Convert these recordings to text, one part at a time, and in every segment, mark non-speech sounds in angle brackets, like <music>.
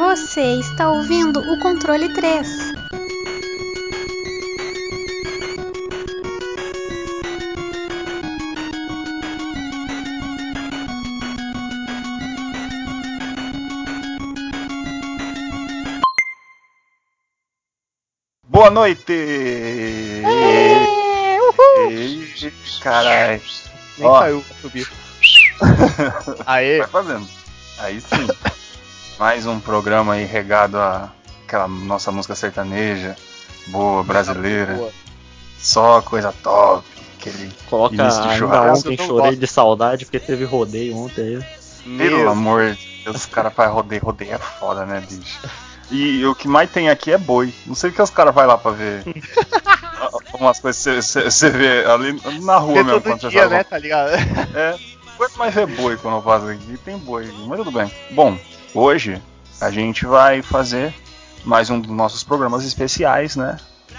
Você está ouvindo o controle 3. Boa noite! Caralho. Nem Ó. pra subir. <laughs> Aê, Vai fazendo. Aí sim. Mais um programa aí regado a aquela nossa música sertaneja, boa, brasileira. boa. Só coisa top. Aquele Coloca início de ainda churrasco. ontem chorei gosto. de saudade porque teve rodeio ontem aí. Pelo meu, amor de Deus, os caras fazem rodeio. Rodeio é foda, né, bicho? <laughs> E o que mais tem aqui é boi. Não sei o que os caras vão lá pra ver. <laughs> Umas coisas que você vê ali na rua vê mesmo. todo quando você dia, né, tá ligado? É, quanto mais ver boi quando eu passo aqui, tem boi aqui, mas tudo bem. Bom, hoje a gente vai fazer mais um dos nossos programas especiais, né?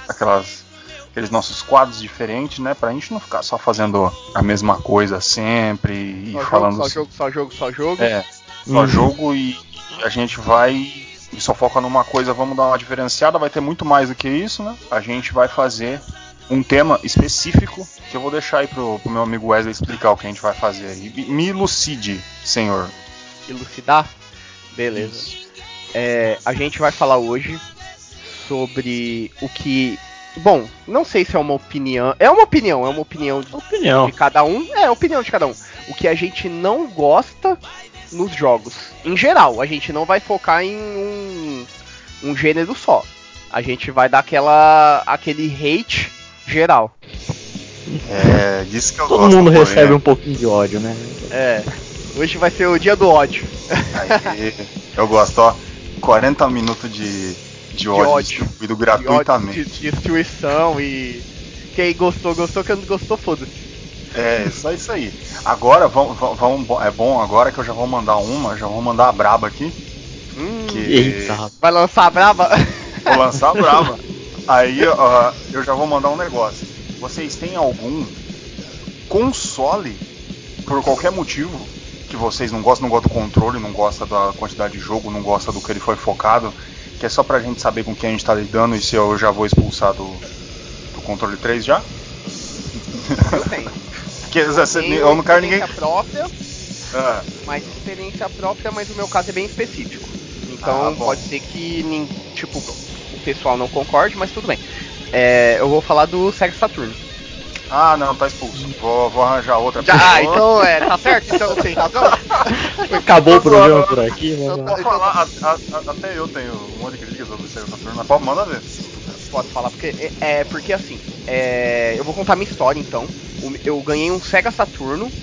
Aquelas, aqueles nossos quadros diferentes, né? Pra gente não ficar só fazendo a mesma coisa sempre e Só falando. jogo, só jogo, só jogo, só jogo. É, só Uhum. jogo e a gente vai e só foca numa coisa, vamos dar uma diferenciada, vai ter muito mais do que isso, né? A gente vai fazer um tema específico que eu vou deixar aí pro, pro meu amigo Wesley explicar o que a gente vai fazer aí. Me- Me elucide, senhor. Elucidar? Beleza. É, a gente vai falar hoje sobre o que. Bom, não sei se é uma opinião. É uma opinião, é uma opinião de, Opinião. de cada um. É, opinião de cada um. O que a gente não gosta nos jogos. Em geral, a gente não vai focar em um, um gênero só. A gente vai dar aquela. aquele hate geral. É, disso que eu Todo gosto. mundo pô, recebe né? um pouquinho de ódio, né? É. Hoje vai ser o dia do ódio. Aí, eu gosto, ó. 40 minutos de, de ódio, ódio. distribuído De ódio, gratuitamente. de destruição e. Quem gostou, gostou, quem não gostou, foda-se. É, só isso aí. Agora, vamos, vamos, é bom agora que eu já vou mandar uma, já vou mandar a braba aqui. Hum, Que Eita, Vai lançar a brava? vou lançar a braba. <laughs> Aí ó, eu já vou mandar um negócio. Vocês têm algum console, por qualquer motivo, que vocês não gostam, não gostam do controle, não gostam da quantidade de jogo, não gostam do que ele foi focado, que é só pra gente saber com quem a gente tá lidando e se eu já vou expulsar do, do controle 3 já? <laughs> Eu tenho. Porque eu, Tenho eu não quero ninguém. própria, Ah, mas experiência própria, mas o meu caso é bem específico. Então Ah, pode ser que, tipo, o pessoal não concorde, mas tudo bem. É, eu vou falar do Sega Saturno. Ah, não, tá expulso. Vou, vou arranjar outra Já, pessoa. ah, então é, tá certo? Então sem razão? <laughs> acabou o programa por aqui, Então né? falar, até eu tenho um monte de críticas sobre o Sega Saturno, mas pode, manda ver. Posso falar, porque é, é porque assim, é, eu vou contar minha história então. Eu ganhei um Sega Saturno,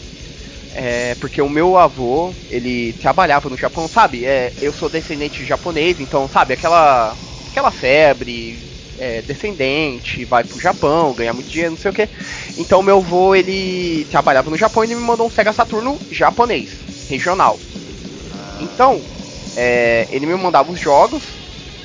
é, porque o meu avô, ele trabalhava no Japão, sabe? É, eu sou descendente de japonês, então, sabe, aquela, aquela febre, é, descendente, vai pro Japão, ganhar muito dinheiro, não sei o que. Então meu avô, ele trabalhava no Japão e ele me mandou um Sega Saturno japonês, regional. Então, é, ele me mandava os jogos,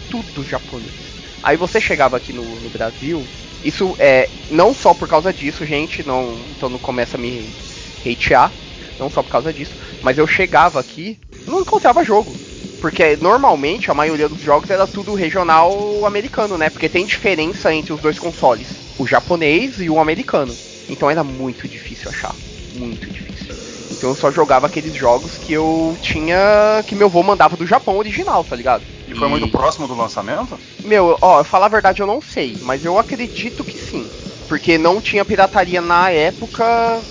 tudo japonês. Aí você chegava aqui no, no Brasil, isso é não só por causa disso, gente, não, então não começa a me hatear, não só por causa disso, mas eu chegava aqui, não encontrava jogo. Porque normalmente a maioria dos jogos era tudo regional americano, né? Porque tem diferença entre os dois consoles, o japonês e o americano. Então era muito difícil achar, muito difícil. Então eu só jogava aqueles jogos que eu tinha, que meu avô mandava do Japão original, tá ligado? E foi muito próximo do lançamento? Meu, ó, eu falar a verdade eu não sei, mas eu acredito que sim. Porque não tinha pirataria na época,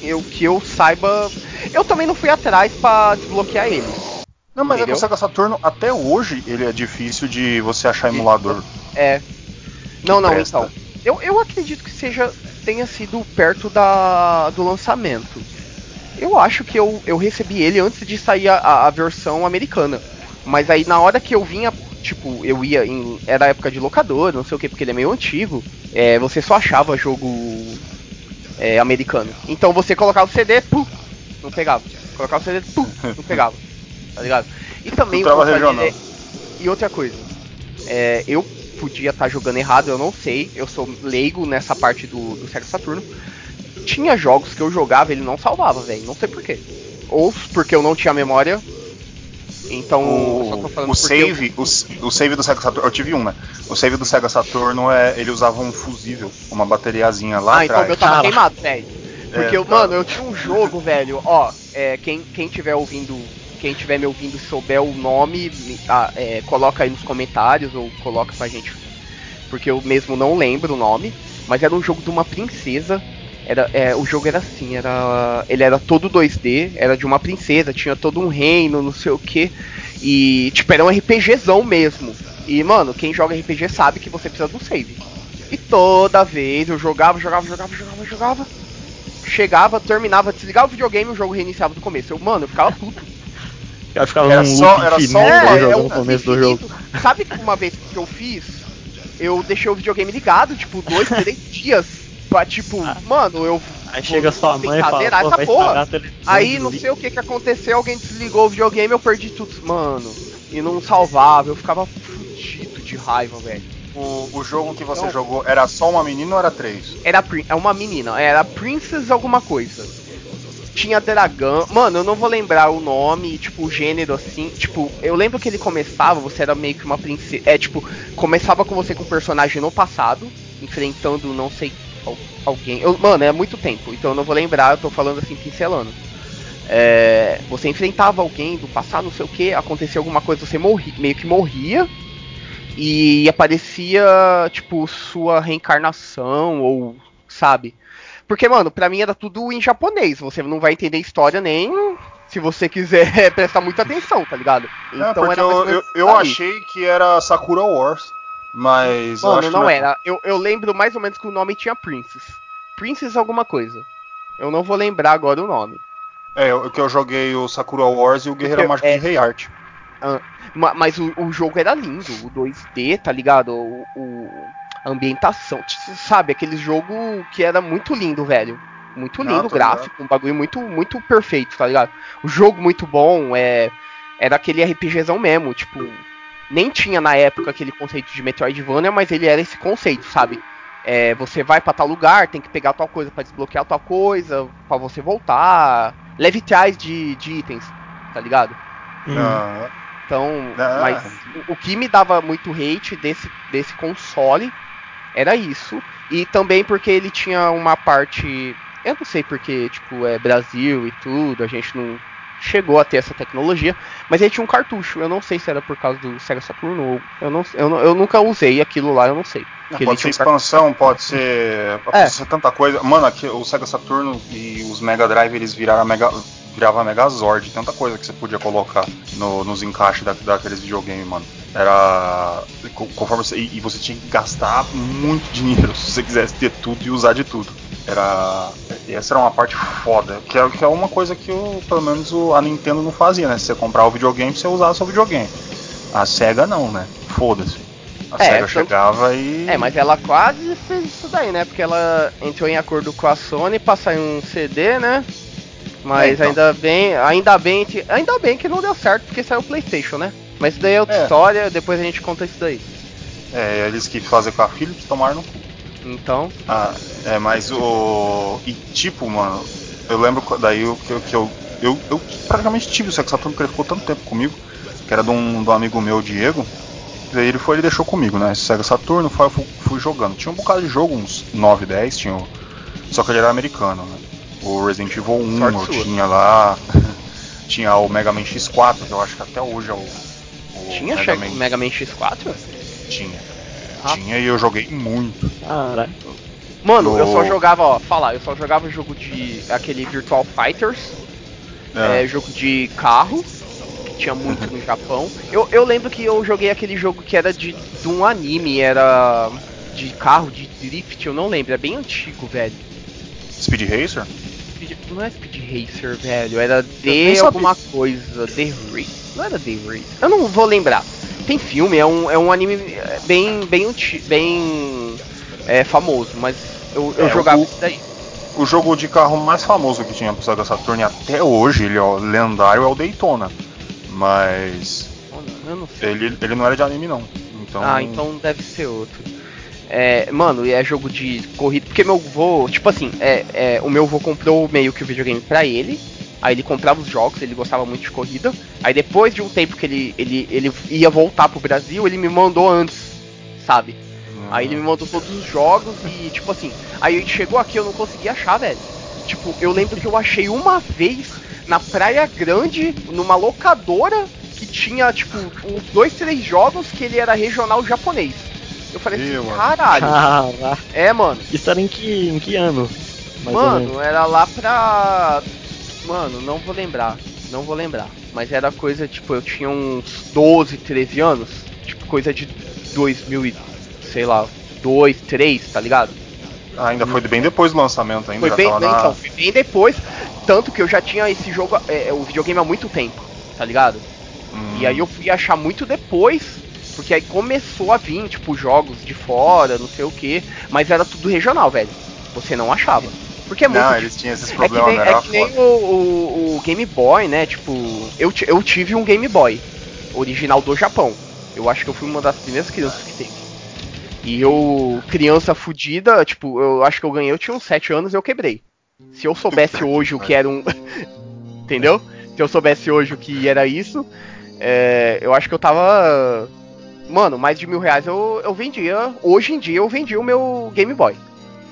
eu que eu saiba. Eu também não fui atrás pra desbloquear ele. Não, mas é Entendeu? o Sega Saturno, até hoje, ele é difícil de você achar emulador. É. Não, não, presta. então. Eu, eu acredito que seja. tenha sido perto da, do lançamento. Eu acho que eu, eu recebi ele antes de sair a, a- a versão americana. Mas aí na hora que eu vinha, tipo, eu ia em. Era época de locador, não sei o que, porque ele é meio antigo. É, você só achava jogo é, americano. Então você colocava o CD, pum, não pegava. Colocava o CD, pum, não pegava. <laughs> Tá ligado? E também o console, regional. é- E outra coisa, é, eu podia estar jogando errado, eu não sei. Eu sou leigo nessa parte do, do Sega Saturno. Tinha jogos que eu jogava ele não salvava, velho. Não sei porquê. Ou porque eu não tinha memória. Então O- eu só eu tô falando o save, o, o save do Sega Saturno, eu tive um, né? O save do Sega Saturno é, ele usava um fusível, uma bateriazinha lá ah, então o meu atrás. tava Cara. queimado, velho. Porque, É, eu, mano, eu tinha um jogo, velho, ó, é, quem, quem tiver ouvindo, quem tiver me ouvindo souber o nome, me- é, coloca aí nos comentários ou coloca pra gente, porque eu mesmo não lembro o nome, mas era um jogo de uma princesa, era, é, o jogo era assim, era, ele era todo 2D, era de uma princesa, tinha todo um reino, não sei o que, e, tipo, era um RPGzão mesmo, e, mano, quem joga RPG sabe que você precisa um save. E toda vez eu jogava, jogava, jogava, jogava, jogava. Chegava, terminava, desligava o videogame e o jogo reiniciava do começo. Eu, mano, eu ficava puto. Cara ficava Era num só- loop era só um é, é no um começo do jogo. <laughs> Sabe que uma vez que eu fiz, eu deixei o videogame ligado, tipo, dois, <laughs> três dias. Pra tipo, mano, eu. Aí chega sua mãe e fala, essa porra. Aí não sei o que que aconteceu, alguém desligou o videogame, eu perdi tudo, mano. E não salvava, eu ficava fudido de raiva, velho. O, o jogo que você Não. jogou era só uma menina ou era três? Era prin- é uma menina, era Princess alguma coisa. Tinha dragão. Mano, eu não vou lembrar o nome, tipo, o gênero assim. Tipo, eu lembro que ele começava, você era meio que uma princesa. É, tipo, começava com você com um personagem no passado, enfrentando não sei al- alguém. Eu, mano, é muito tempo, então eu não vou lembrar, eu tô falando assim, pincelando. É, você enfrentava alguém do passado, não sei o que, acontecia alguma coisa, você morri, meio que morria. E aparecia, tipo, sua reencarnação, ou, sabe? Porque, mano, pra mim era tudo em japonês. Você não vai entender história nem se você quiser <laughs> prestar muita atenção, tá ligado? é, porque mais ou eu, eu, eu achei que era Sakura Wars, mas eu Mano, que não é. era. Eu, eu lembro mais ou menos que o nome tinha Princess. Princess alguma coisa. Eu não vou lembrar agora o nome. É, o que eu joguei o Sakura Wars e o Guerreiro Porque, Mágico é- de Rei Art. Ma- Mas o, o jogo era lindo, o 2D, tá ligado? O, o- a ambientação, sabe? Aquele jogo que era muito lindo, velho. Muito Não, lindo, o gráfico, um bagulho muito, muito perfeito, tá ligado? O jogo muito bom, é, era aquele RPGzão mesmo, tipo, nem tinha na época aquele conceito de Metroidvania, mas ele era esse conceito, sabe? É, você vai pra tal lugar, tem que pegar tal coisa pra desbloquear tal coisa, pra você voltar. Leve trás de, de itens, tá ligado? Hum. Ah, Então, mas o, o que me dava muito hate desse, desse console era isso. E também porque ele tinha uma parte. Eu não sei porque, tipo, é Brasil e tudo, a gente não chegou a ter essa tecnologia, mas ele tinha um cartucho. Eu não sei se era por causa do Sega Saturn ou. Eu, não, eu, eu nunca usei aquilo lá, eu não sei. Pode ser expansão, pode ser. Pode É. ser tanta coisa. Mano, aqui, o Sega Saturno e os Mega Drive eles viraram a Mega. Virava Megazord, tanta coisa que você podia colocar no- nos encaixes da, daqueles videogames, mano. Era. co- Conforme você, e, você tinha que gastar muito dinheiro <laughs> se você quisesse ter tudo e usar de tudo. Era. Essa era uma parte foda. Que é, que é uma coisa que o, pelo menos o- a Nintendo não fazia, né? Se você comprar o videogame, você usava o seu videogame. A SEGA não, né? Foda-se. A É, SEGA chegava e. É, mas ela quase fez isso daí, né? Porque ela entrou em acordo com a Sony pra sair um CD, né? Mas É, então. ainda bem, ainda bem, que- ainda bem que não deu certo porque saiu o PlayStation, né? Mas isso daí é outra É. história, depois a gente conta isso daí. É, eles que fazem com a Philips tomaram no cu. Então, Ah, é, mas o. E tipo, mano, eu lembro daí o que, eu- que eu, eu. Eu praticamente tive o Sega Saturno porque ele ficou tanto tempo comigo, que era de um, de um amigo meu, Diego. Daí ele foi ele deixou comigo, né? Sega Saturno, foi, eu fui, fui jogando. Tinha um bocado de jogo, uns 9, 10, tinha o- Só que ele era americano, né? O Resident Evil 1 Sorte eu sua. tinha lá. <laughs> tinha o Mega Man X4, que eu acho que até hoje é o. o tinha Mega Mega Man. Mega Man X4? Tinha. Ah. Tinha e eu joguei muito. Caralho. Mano, eu só No- jogava, ó, falar, eu só jogava jogo de aquele Virtual Fighters, É. é, jogo de carro, tinha muito no Japão. Eu, eu lembro que eu joguei aquele jogo que era de, de um anime, era de carro, de drift, eu não lembro, é bem antigo, velho. Speed Racer? Speed- Não é Speed Racer, velho, era nem The sabia. alguma coisa, The Race, não era The Race, eu não vou lembrar. Tem filme, é um, é um anime bem, bem, bem é, famoso, mas eu, eu É, jogava o- isso daí. O jogo de carro mais famoso que tinha pro Sega Saturn e até hoje, ele é o lendário, é o Daytona. Mas Eu não sei. ele, ele não era de anime não. Então, Ah, então deve ser outro. É, mano, e é jogo de corrida. Porque meu vô, tipo assim, é, é, o meu vô comprou meio que o videogame pra ele. Aí ele comprava os jogos, ele gostava muito de corrida. Aí depois de um tempo que ele, ele, ele ia voltar pro Brasil, ele me mandou antes, sabe? Aí ele me mandou todos os jogos e, tipo assim, aí ele chegou aqui eu não consegui achar, velho. Tipo, eu lembro que eu achei uma vez na Praia Grande, numa locadora, que tinha, tipo, uns dois, três jogos que ele era regional japonês. Eu falei Meu, assim, caralho. Caraca. É, mano. Isso era em que, em que ano? Mano, era lá pra. Mano, não vou lembrar. Não vou lembrar. Mas era coisa, tipo, eu tinha uns 12, 13 anos. Tipo, coisa de 2000 e, sei lá, 2, 3, tá ligado? Ainda foi bem depois do lançamento ainda. Foi bem, na- então, foi bem depois. Tanto que eu já tinha esse jogo, é, o videogame há muito tempo, tá ligado? Hum. E aí eu fui achar muito depois, porque aí começou a vir, tipo, jogos de fora, não sei o que, mas era tudo regional, velho. Você não achava. Porque é muito Não, eles tinham esses É que problemas, nem, é que nem o, o- o Game Boy, né? Tipo, eu, eu tive um Game Boy original do Japão. Eu acho que eu fui uma das primeiras crianças que teve. E eu, criança fudida, tipo, eu acho que eu ganhei, eu tinha uns 7 anos e eu quebrei. Se eu soubesse <laughs> hoje o que era um. <laughs> Entendeu? Se eu soubesse hoje o que era isso, é, eu acho que eu tava. Mano, mais de mil reais eu, eu vendia. Hoje em dia eu vendi o meu Game Boy.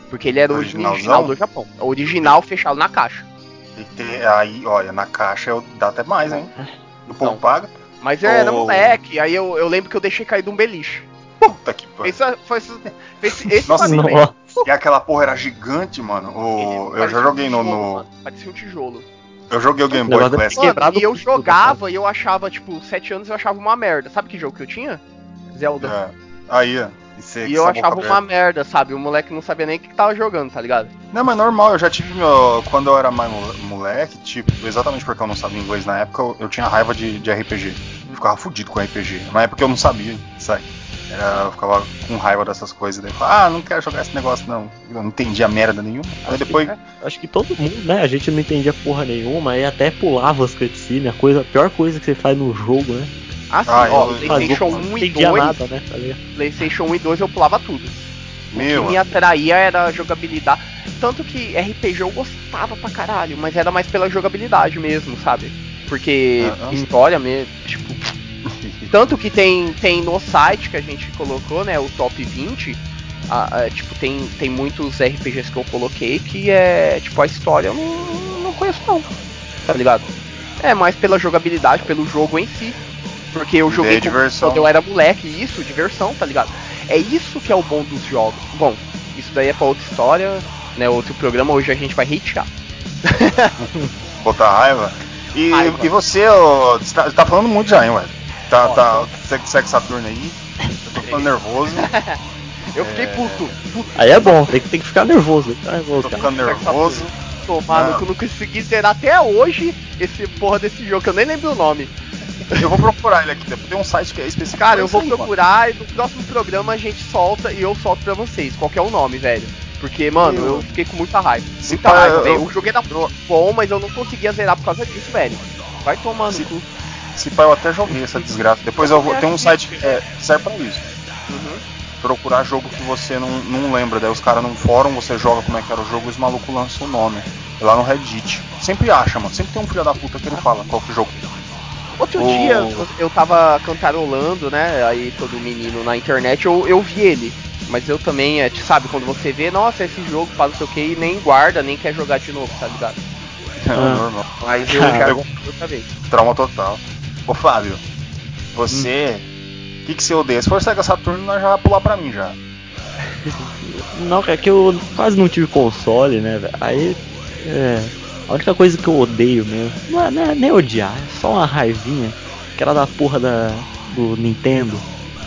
Porque ele era o Originalzão? original do Japão. Original fechado na caixa. Que ter- aí, olha, na caixa eu, dá até mais, hein? O povo paga. Mas eu era Oh. moleque, aí eu, eu lembro que eu deixei cair de um beliche. Puta que pariu. Esse foi esse, esse, esse Nossa. Nossa. E aquela porra era gigante, mano. O- Ele eu já joguei um no. tijolo, no- mano, Parecia um tijolo. eu joguei o Game Boy Classic. Mano, e eu tudo, jogava e eu achava, tipo, 7 anos eu achava uma merda. Sabe que jogo que eu tinha? Zelda. É. Aí, ó. E, E eu achava uma merda, sabe? O moleque não sabia nem o que que tava jogando, tá ligado? Não, mas normal, eu já tive meu. Quando eu era mais mole- moleque, tipo, exatamente porque eu não sabia inglês na época, eu, eu tinha raiva de, de RPG. Eu ficava fudido com RPG. Na época eu não sabia, sabe? Era, eu ficava com raiva dessas coisas. Daí eu falava, ah, não quero jogar esse negócio não. Eu não entendia merda nenhuma. Aí depois. Acho que todo mundo, né? A gente não entendia porra nenhuma, aí até pulava as cutscenes, a, coisa, a pior coisa que você faz no jogo, né? Ah, sim, Ah, ó, PlayStation eu 1 não e entendia 2. nada, né? Tá? PlayStation 1 e 2 eu pulava tudo. O Meu, que me atraía era a jogabilidade. Tanto que RPG eu gostava pra caralho, mas era mais pela jogabilidade mesmo, sabe? Porque Aham. história mesmo, tipo. Tanto que tem, tem no site que a gente colocou, né? O top 20. a- a, tipo, tem, tem muitos RPGs que eu coloquei que é. Tipo, a história eu não, não conheço não. Tá ligado? É mais pela jogabilidade, pelo jogo em si. Porque eu Ideia joguei quando eu era moleque, isso, diversão, tá ligado? É isso que é o bom dos jogos. Bom, isso daí é pra outra história, né? Outro programa, hoje a gente vai hatear. botar raiva. E, Raiva. e você, ó, você tá, você tá falando muito já, hein, velho? Tá, Ó, tá, você que segue Saturno aí. Eu tô ficando nervoso. <laughs> Eu fiquei É. puto, puto. Aí é bom, tem que, tem que ficar nervoso, tem que ficar nervoso, Tô cara. ficando nervoso. Tomar no Não. que eu não consegui zerar até hoje esse porra desse jogo, que eu nem lembro o nome. Eu vou procurar ele aqui. Depois tem um site que é específico. Cara, pra eu isso vou aí, mano. procurar e no próximo programa a gente solta e eu solto pra vocês. Qual que é o nome, velho? Porque, mano, Meu. eu fiquei com muita raiva. Se Muita pá, raiva, eu- velho. O jogo era bom, mas eu não conseguia zerar por causa disso, velho. Vai tomar no Se- cu. Se pá, eu até joguei essa desgraça. Depois eu vou. Tem um site que é, serve pra isso. Uhum. Procurar jogo que você não, não lembra. Daí os caras num fórum, você joga como é que era o jogo e os malucos lançam o nome. É Lá no Reddit. Sempre acha, mano. Sempre tem um filho da puta que ele fala qual que é o jogo. Outro O- dia eu- tava cantarolando, né? Aí todo menino na internet, eu, eu vi ele. Mas eu também, é, sabe, quando você vê, nossa, esse jogo faz não sei o que, e nem guarda, nem quer jogar de novo, tá ligado? <laughs> É Ah. normal. Mas eu <laughs> já outra vez. Trauma total. Ô Fábio, você. O que, que você odeia? Se for Sega Saturno, nós já vai pular pra mim já. <laughs> Não, é que eu quase não tive console, né, velho? Aí, é. A única coisa que eu odeio mesmo, não é, não é nem odiar, é só uma raivinha, que era da porra da, do Nintendo,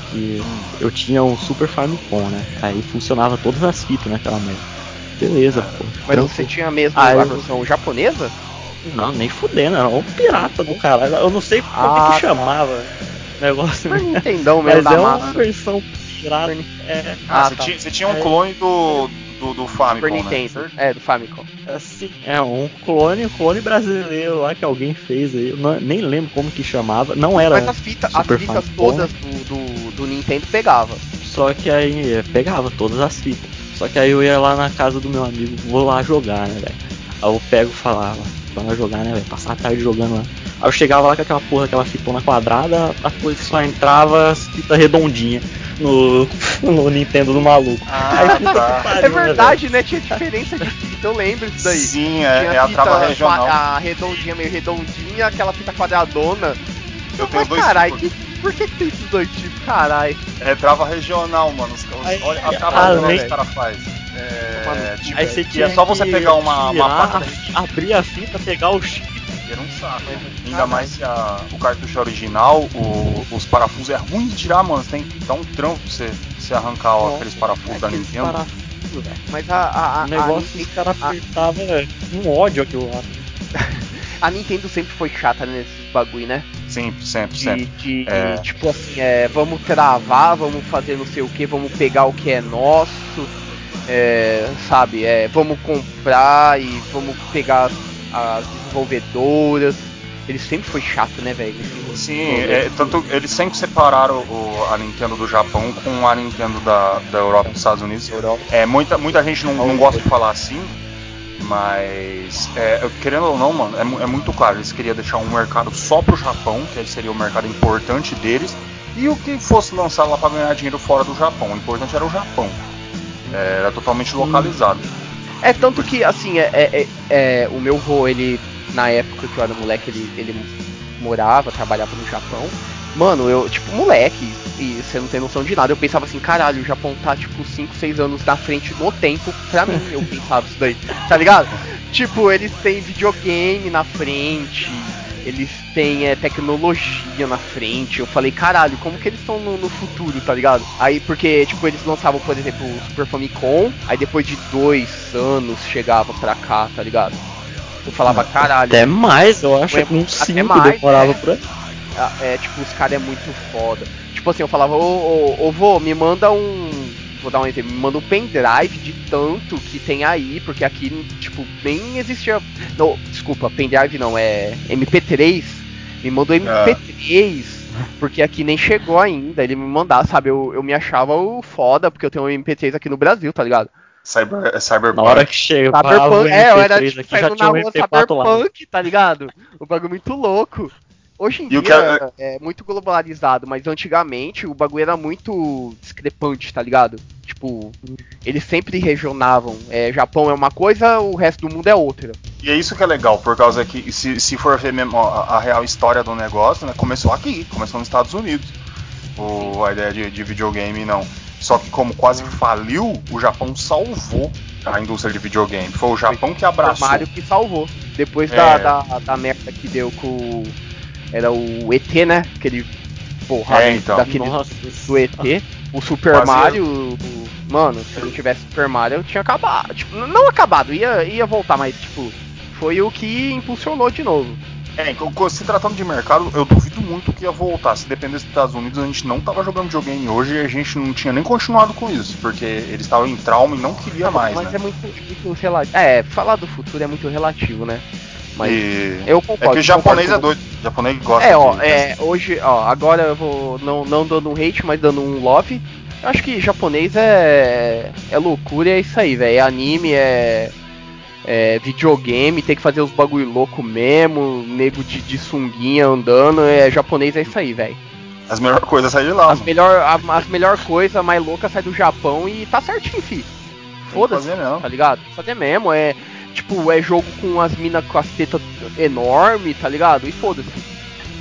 que eu tinha um Super Famicom, né? Aí funcionava todas as fitas naquela merda. Beleza, pô. Mas Tranquilo. você tinha mesmo Ah, a eu- versão japonesa? Não, nem fudendo, era um pirata do caralho. Eu não sei como Ah, é que chamava o negócio, Super né? Nintendão mesmo Mas é uma massa. versão pirata. Super É, Ah, Ah, você, tá. tinha, você tinha um É. clone do, do, do Famicom, Super né? É, do Famicom. assim, é um clone, um clone brasileiro lá que alguém fez aí. Eu não- nem lembro como que chamava. Não era. Mas as fitas, as Super fitas Famicom. todas do, do, do Nintendo pegava. Só que aí é, pegava todas as fitas. Só que aí eu ia lá na casa do meu amigo, vou lá jogar, né, velho? Aí eu pego e falava, pra jogar, né, velho? Passar a tarde jogando lá. Aí eu chegava lá com aquela porra, aquela fitona quadrada, a coisa só entrava as fitas redondinha no, <laughs> no Nintendo do maluco. Ah, Aí, tá. que pariu, É verdade, né? Tinha diferença de fita, eu lembro disso daí. Sim, é, Tinha é a fita trava regional. qua- A redondinha, meio redondinha, aquela fita quadradona. Eu tenho Mas dois carai, tipos. que, por que, que tem esses dois tipos? Carai. É trava regional, mano. Os- olha a trava regional que os caras fazem. É, Mano, tipo, Aí você que tinha é só você que pegar uma, uma tirar, faca abrir a fita, pegar o chip. Era um saco. Ainda Caralho. mais se a- o cartucho é original, o- os parafusos é ruim de tirar, mano. Você tem que dar um trampo pra você, você arrancar ó, Nossa, aqueles parafusos da Aqueles Nintendo. parafusos, velho. Mas a, a, a, O negócio a, os Nintendo- caras apertavam um ódio aquilo lá. <laughs> a Nintendo sempre foi chata nesses bagulho, né? Sempre, sempre, De, sempre. de- É. tipo assim, é, vamos travar, vamos fazer não sei o que, vamos pegar o que é nosso, é, sabe? É, vamos comprar e vamos pegar as, as desenvolvedoras. Ele sempre foi chato, né, velho? Sim, é, tanto eles sempre separaram o- a Nintendo do Japão com a Nintendo da, da Europa e dos Estados Unidos. É, muita, muita gente não, não gosta de falar assim, mas é, querendo ou não, mano, é, é muito claro. Eles queriam deixar um mercado só pro Japão, que seria o mercado importante deles, e o que fosse lançado lá para ganhar dinheiro fora do Japão. O importante era o Japão. É, era totalmente localizado. É tanto que, assim, é, é- é- é, o meu vô, ele, na época que eu era moleque, ele, ele morava, trabalhava no Japão. Mano, eu, tipo, moleque, e você não tem noção de nada, eu pensava assim, caralho, o Japão tá, tipo, 5, 6 anos na frente no tempo, pra mim, eu <laughs> pensava isso daí, tá ligado? Tipo, eles têm videogame na frente, eles têm é, tecnologia na frente. Eu falei, caralho, como que eles estão no, no futuro, tá ligado? Aí, porque, tipo, eles lançavam, por exemplo, o Super Famicom, aí depois de dois anos chegava pra cá, tá ligado? Eu falava, caralho, Até mais, eu acho que uns 5 mais, demorava é. pra. ah, é, tipo, os caras é muito foda. Tipo assim, eu falava, ô, ô, ô vô, me manda um. Vou dar um exemplo, me manda um pendrive de tanto que tem aí, porque aqui, tipo, nem existia. Não, desculpa, pendrive não, é MP3. Me manda um MP3, porque aqui nem chegou ainda. Ele me mandar, sabe? Eu, eu me achava o foda, porque eu tenho um MP3 aqui no Brasil, tá ligado? Cyber, é Cyberpunk. Na hora que chegava o Cyberpunk, é, eu era MP3 tipo aqui já na tinha um rua MP4 lá. Cyberpunk, tá ligado? O bagulho muito louco. Hoje em E o dia que é... muito globalizado, mas antigamente o bagulho era muito discrepante, tá ligado? Tipo, eles sempre regionavam. É, Japão é uma coisa, o resto do mundo é outra. E é isso que é legal, por causa que, se, se for ver mesmo a, a real história do negócio, né, começou aqui, começou nos Estados Unidos. O, a ideia de, de videogame, não. Só que como quase faliu, o Japão salvou a indústria de videogame. Foi o Japão que O abraçou. Mario que salvou. Depois É. da, da, da merda que deu com. Era o ET, né? Aquele porra É, então. daquele Nossa, do ET. O Super Quase Mario, o- mano, se não tivesse Super Mario, tinha acabado. Tipo, não acabado, ia, ia voltar, mas tipo, foi o que impulsionou de novo. É, se tratando de mercado, eu duvido muito que ia voltar. Se dependesse dos Estados Unidos, a gente não tava jogando videogame hoje e a gente não tinha nem continuado com isso, porque eles estavam em trauma e não queria mais, mas né? é muito, muito relativo. É, falar do futuro é muito relativo, né? Mas E- eu concordo. É que o japonês é doido. O japonês gosta É, ó, de- é, hoje, ó, agora eu vou não, não dando um hate, mas dando um love. Eu acho que japonês é é loucura, é isso aí, velho. É anime, é é videogame, tem que fazer os bagulho louco mesmo, nego de, de sunguinha andando, é japonês é isso aí, velho. As melhores coisas saem de lá. As mano. melhor a, as melhor coisa, mais louca sai do Japão e tá certinho, fi. Foda-se, tá ligado? Fazer mesmo, é tipo, é jogo com as minas com as tetas enorme, tá ligado? E foda-se.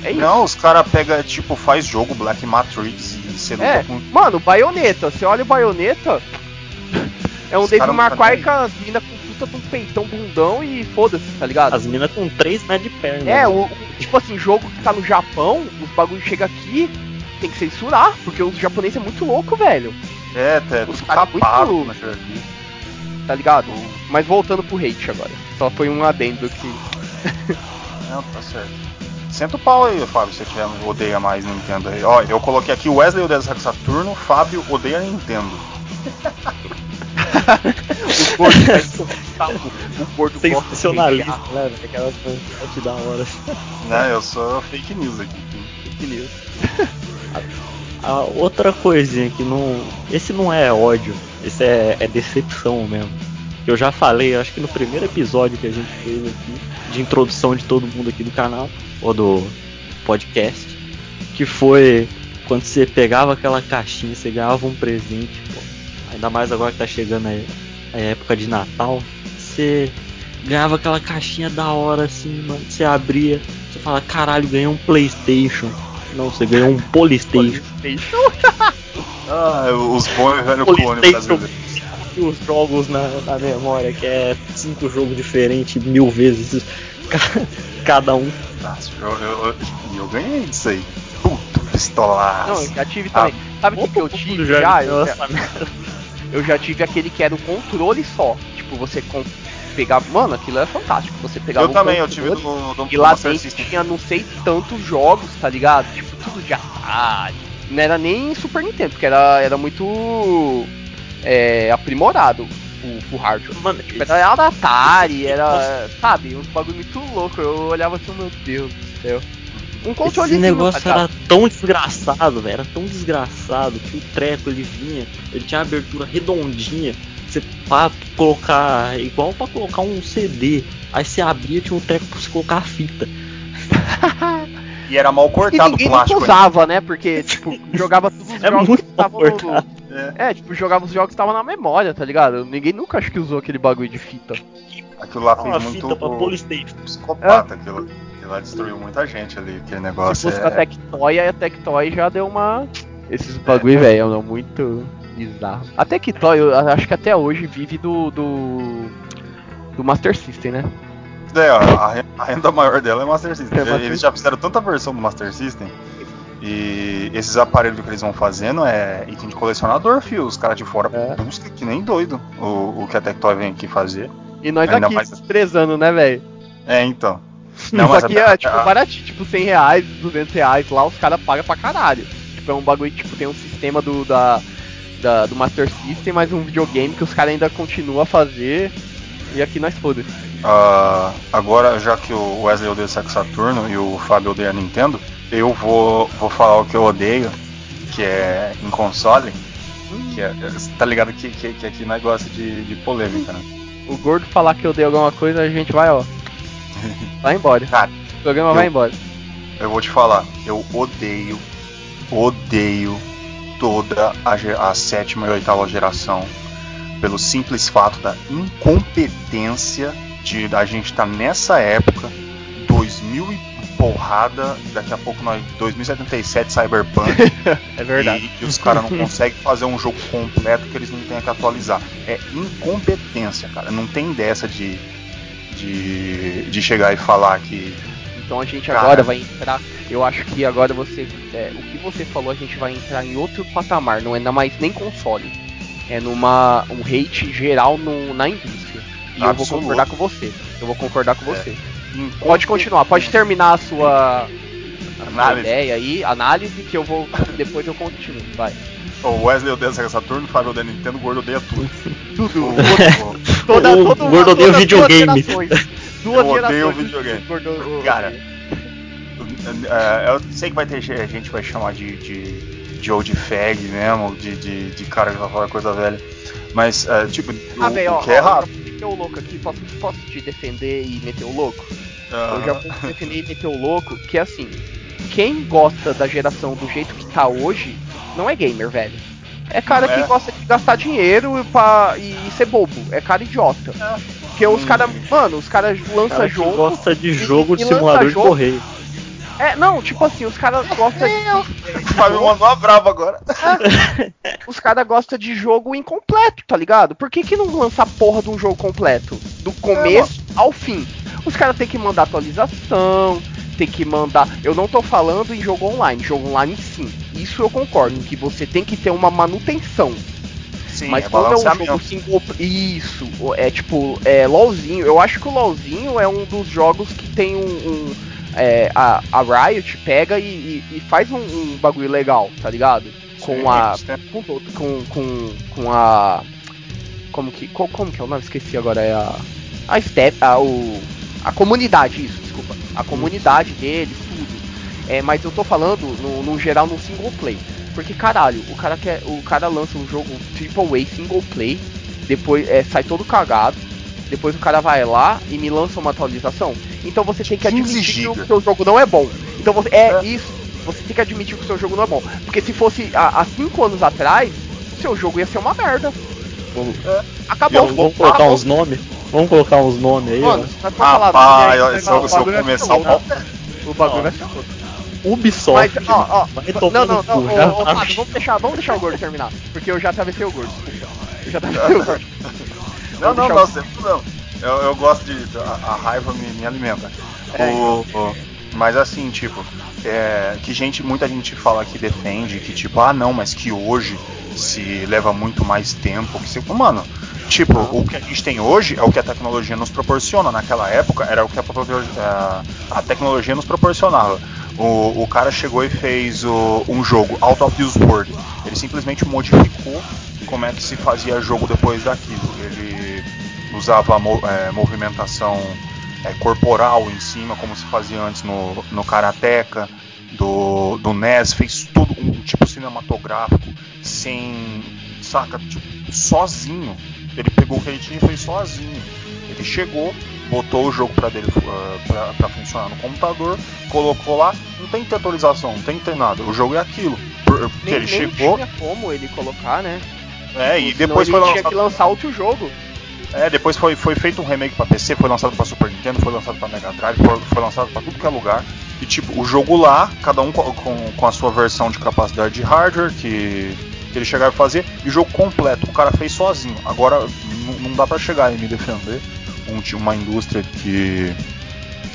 É isso. Não, os caras pegam, tipo, faz jogo Black Matrix e você luta É, com. mano, baioneta, você olha o baioneta, é um Os Devil não tá Cry nem com as minas com puta de um peitão bundão e foda-se, tá ligado? As minas com 3 metros de perna. É, o, o- tipo assim, jogo que tá no Japão, os bagulho chega aqui, tem que censurar, porque o japonês é muito louco, velho, É, é, Os tudo caras muito- ali. Tá ligado? Mas voltando pro hate agora, só foi um adendo que... <laughs> Não, tá certo. Senta o pau aí, Fábio, se você tiver, odeia mais Nintendo aí. Ó, eu coloquei aqui Wesley odeia Saturno, Fábio odeia Nintendo. <laughs> O gordo vai soltar o- gordo Sensacionalista, né? velho? Aquela parte da hora. Né, eu sou fake news aqui. Fake news. <laughs> A outra coisinha que não. Esse não é ódio, esse é, é decepção mesmo. Eu já falei, acho que no primeiro episódio que a gente fez aqui. de introdução de todo mundo aqui do canal, ou do podcast, que foi quando você pegava aquela caixinha, você ganhava um presente, pô. Ainda mais agora que tá chegando a, a época de Natal, você ganhava aquela caixinha da hora assim, mano. Você abria, você fala, caralho, ganhei um Playstation. Não, você ganhou um Polystation. <laughs> Ah, os bons velho clone brasileiro. os jogos na, na memória, que é cinco jogos diferentes mil vezes <laughs> ca- cada um. Nossa, eu, eu, eu, eu ganhei disso aí. Puta, pistolaço. Não, eu já tive também. Sabe o que, que eu tive já? Eu já, <laughs> eu já tive aquele que era o controle só. Tipo, você com- pegava. Mano, aquilo era fantástico. Você pegava eu o também, eu controle tive do, do, E lá dentro tinha não sei tantos jogos, tá ligado? Tipo, tudo de Atari. Não era nem Super Nintendo, porque era, era muito é, aprimorado o, o hardware. Mano, Tipo, era da Atari, era, sabe, uns bagulho muito louco. Eu olhava assim, meu Deus do céu. Um controle Esse negócio era tão desgraçado, velho. Era tão desgraçado que o treco ele vinha, ele tinha abertura redondinha. Você pra colocar. igual pra colocar um CD. Aí você abria, tinha um treco pra você colocar a fita. E era mal <laughs> cortado o ninguém plástico. usava, né? Porque, tipo, jogava todos os <laughs> É jogos muito que estavam mal no. É, É, tipo, jogava os jogos que estavam na memória, tá ligado? Ninguém nunca acho que usou aquele bagulho de fita. aquilo lá Uma fez fita muito pra Polystation. psicopata. Aquilo, aquilo lá destruiu muita gente ali. Aquele Se negócio. fosse com a É... Tectoy, aí a Tectoy já deu uma. Esses bagulho, velho, é muito bizarro. A Tectoy, eu acho que até hoje vive do. do. do Master System, né? É, a, a renda maior dela é Master System. É Master Eles já fizeram tanta versão do Master System. E esses aparelhos que eles vão fazendo é item de colecionador, fio. Os caras de fora É. buscam que nem doido o, o que a Tectoy vem aqui fazer. E nós Ainda aqui mais- desprezando, né, velho? É, então. <laughs> Só que a- é, tipo, baratinho, tipo, 100 reais, 200 reais lá, os caras pagam pra caralho. Tipo, é um bagulho, tipo, tem um sistema do, da, da- do Master System, mas um videogame que os caras ainda continuam a fazer. E aqui nós foda Ah, agora, já que o Wesley odeia o Sega Saturno e o Fábio odeia a Nintendo, eu vou, vou falar o que eu odeio, que é em console. Que é, tá ligado que, que, que aqui nós gosta de, de polêmica, né? O gordo falar que eu dei alguma coisa, a gente vai, ó. <laughs> Vai embora. Cara, o programa eu- vai embora. Eu vou te falar, eu odeio, odeio toda a, a sétima e oitava geração pelo simples fato da incompetência de da gente estar nessa época, 2000 e porrada, daqui a pouco nós 2077 Cyberpunk <laughs> É verdade. e, e os caras não conseguem fazer um jogo completo que eles não têm que atualizar. É incompetência, cara. Não tem dessa de de, de chegar e falar que Então a gente agora vai entrar. Eu acho que agora você. é, o que você falou, a gente vai entrar em outro patamar. Não é mais nem console. É numa. um hate geral no, na indústria. E eu vou Absoluto. concordar com você. Eu vou concordar com É. você. Pode continuar, pode terminar a sua. Análise. ideia aí, análise que eu vou. <laughs> Depois eu continuo. Vai. O Wesley odeia Sega Saturno, o Fábio odeia Nintendo, o Gordo odeia tudo. <laughs> Tudo. O- Toda, O toda, gordo odeia videogame. Duas Eu odeio videogame. Cara, É, eu sei que vai ter ge- gente que vai chamar de, de, de old fag mesmo, de, de, de cara que vai falar coisa velha. Mas, é, tipo, o, Ah, o ó, que é errado. eu o louco aqui, posso, posso te defender e meter o louco? Eu já vou defender e meter o louco, que é assim, quem gosta da geração do jeito que tá hoje, não é gamer, velho. É cara é. que gosta de gastar dinheiro pra, e, e ser bobo, é cara idiota. Porque os caras, mano, os caras lançam Cara jogo. gosta de e- jogo de e simulador de jogo. correio. É, não, tipo assim, os caras gostam de. O Fábio mandou uma brava agora. <laughs> Os caras gostam de jogo incompleto, tá ligado? Por que, que não lança a porra de um jogo completo? Do começo ao fim. Os caras têm que mandar atualização, tem que mandar. Eu não tô falando em jogo online, jogo online sim. Isso eu concordo, que você tem que ter uma manutenção. Sim, Mas é quando é um jogo single Isso, é tipo, é LOLzinho. Eu acho que o LOLzinho é um dos jogos que tem um. um, é, a, a Riot pega e, e- e faz um, um bagulho legal, tá ligado? Com Sim, a. isso tem- Com, com, com, com a. Como que. Como, como que é o nome? Esqueci agora. É a. A Step. A, o, a comunidade, isso, desculpa. A comunidade deles, tudo. É, mas eu tô falando no, no geral no single play. Porque caralho, o cara quer. O cara lança um jogo AAA single play, depois é, sai todo cagado. Depois o cara vai lá e me lança uma atualização. Então você tem que 15 admitir que o seu jogo não é bom. Então você. É, É. isso. Você tem que admitir que o seu jogo não é bom. Porque se fosse há 5 anos atrás, o seu jogo ia ser uma merda. Vamos, Acabou. Eu vamos colocar Acabou. uns nomes? Vamos colocar uns nomes aí, Mano, ó. falar Rapaz, olha, se eu, se eu começar o. O bagulho vai ser outro. Ubisoft. Mas, ó, ó, vai não, tomar não, no não, cu, ô, já ô, Fábio, vamos deixar, vamos deixar o gordo terminar. Porque eu já atravessei o gordo. Eu já atravessei o gordo. Não, não, não, o- sem problema. Eu, eu gosto de. A, a raiva me, me alimenta. É. O- o- mas assim, tipo, é, que gente, muita gente fala que defende, que tipo, ah não, mas que hoje se leva muito mais tempo. Que se, mano, tipo, o que a gente tem hoje é o que a tecnologia nos proporciona. Naquela época era o que a, a- a tecnologia nos proporcionava. O, o cara chegou e fez o- um jogo, Out of This World. Ele simplesmente modificou como é que se fazia jogo depois daquilo. Ele usava é, movimentação é, corporal em cima, como se fazia antes no, no Karateka, do, do NES, fez tudo um tipo cinematográfico, sem. saca? Tipo, sozinho. Ele pegou o que ele tinha e fez sozinho. Ele chegou, botou o jogo para dele pra, pra funcionar no computador, colocou lá, não tem que ter atualização, não tem que ter nada. O jogo é aquilo. Por- Porque Nem, ele nem chegou, tinha como ele colocar, né? é, e Senão depois ele foi tinha lançado. que lançar outro jogo. É, depois foi, foi feito um remake pra PC, foi lançado pra Super Nintendo, foi lançado pra Mega Drive, foi, foi lançado pra tudo que é lugar. E tipo, o jogo lá, cada um com, com, com a sua versão de capacidade de hardware que, que ele chegava a fazer, e o jogo completo, o cara fez sozinho. Agora não dá pra chegar e me defender um, uma indústria que,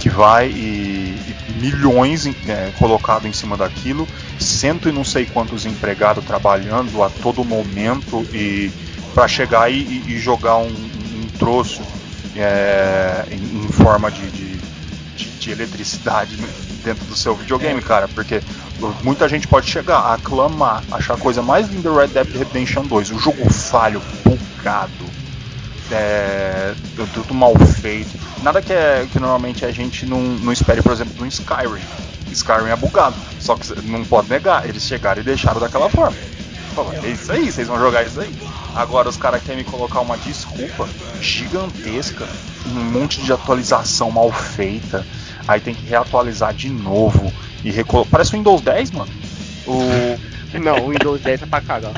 que vai e, e milhões é, colocado em cima daquilo, cento e não sei quantos empregados trabalhando a todo momento e para chegar e, e- jogar um, um troço é, em, em forma de, de, de- de eletricidade <laughs> dentro do seu videogame, cara, porque muita gente pode chegar a aclamar, achar a coisa mais linda Red Dead Redemption 2, o jogo falho, bugado, é, tudo mal feito, nada que, é, que normalmente a gente não, não espere, por exemplo, no Skyrim. Skyrim é bugado, só que não pode negar, eles chegaram e deixaram daquela forma. Pô, é isso aí, vocês vão jogar isso aí. Agora os caras querem me colocar uma desculpa gigantesca, um monte de atualização mal feita, aí tem que reatualizar de novo e recolo... Parece o Windows 10, mano. O... Não, o Windows 10 é pra cagar.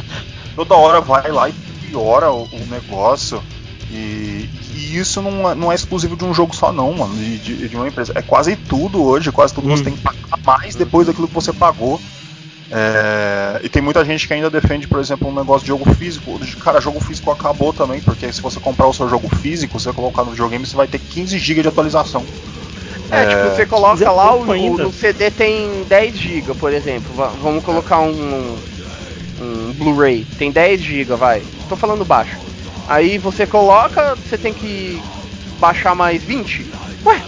Toda hora vai lá e piora o, o negócio. E, e isso não é, não é exclusivo de um jogo só, não, mano. De, de- de uma empresa. É quase tudo hoje, quase tudo você Hum. tem que pagar mais depois daquilo que você pagou. É, e tem muita gente que ainda defende, por exemplo, um negócio de jogo físico. Cara, jogo físico acabou também, porque se você comprar o seu jogo físico, você colocar no videogame, você vai ter 15 GB de atualização. É, É, tipo, você coloca quiser lá, o, o- no CD tem 10 GB, por exemplo. Va- vamos colocar um, um Blu-ray, tem 10 GB, vai. Tô falando baixo. Aí você coloca, você tem que baixar mais 20? Ué,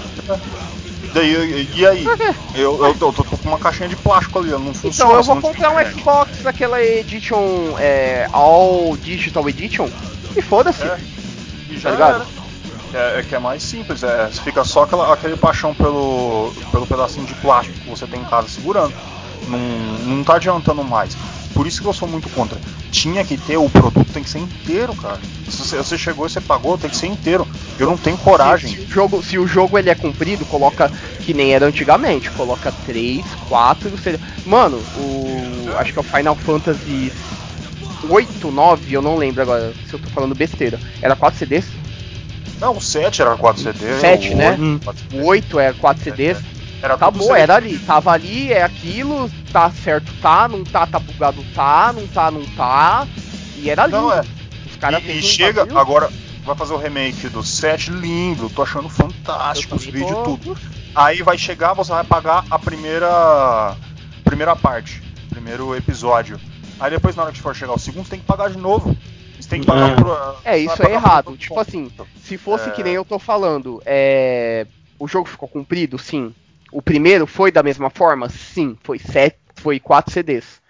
Daí, e, aí? Eu, eu, tô, tô com uma caixinha de plástico ali, ela não funciona. Então eu vou comprar um. Xbox, aquela Edition é, All Digital Edition, e foda-se. É, e já Tá ligado? era. É, é que é mais simples, é, fica só aquela, aquele paixão pelo, pelo pedacinho de plástico que você tem em casa segurando. Não, não tá adiantando mais. Por isso que eu sou muito contra. Tinha que ter, o produto tem que ser inteiro, cara. Se você, você chegou e você pagou, tem que ser inteiro. Eu não tenho coragem. Se, se o jogo, se o jogo ele é comprido, coloca que nem era antigamente, coloca 3, 4, seja. Mano, o. Acho que é o Final Fantasy 8, 9, eu não lembro agora se eu tô falando besteira. Era 4 CDs? Não, o 7 era 4 CD. Sete, o né? 8, Hum. 4 CD. O 8 era 4 CDs. Era Acabou, ali. Tava ali, é aquilo, tá certo, tá, não tá, tá bugado, tá, não tá, não tá. E era ali. Não, é. Os caras E, e um chega, bagulho- agora vai fazer o remake do 7 lindo, tô achando fantástico os vídeos tô- tudo. Aí vai chegar, você vai pagar a primeira primeira parte, primeiro episódio. Aí depois na hora que for chegar o segundo, você tem que pagar de novo. Você tem que pagar É. por, É, você isso é errado. Tipo ponto. assim, se fosse É. que nem eu tô falando, é... o jogo ficou comprido, sim. O primeiro foi da mesma forma? Sim. Foi sete, foi quatro CDs.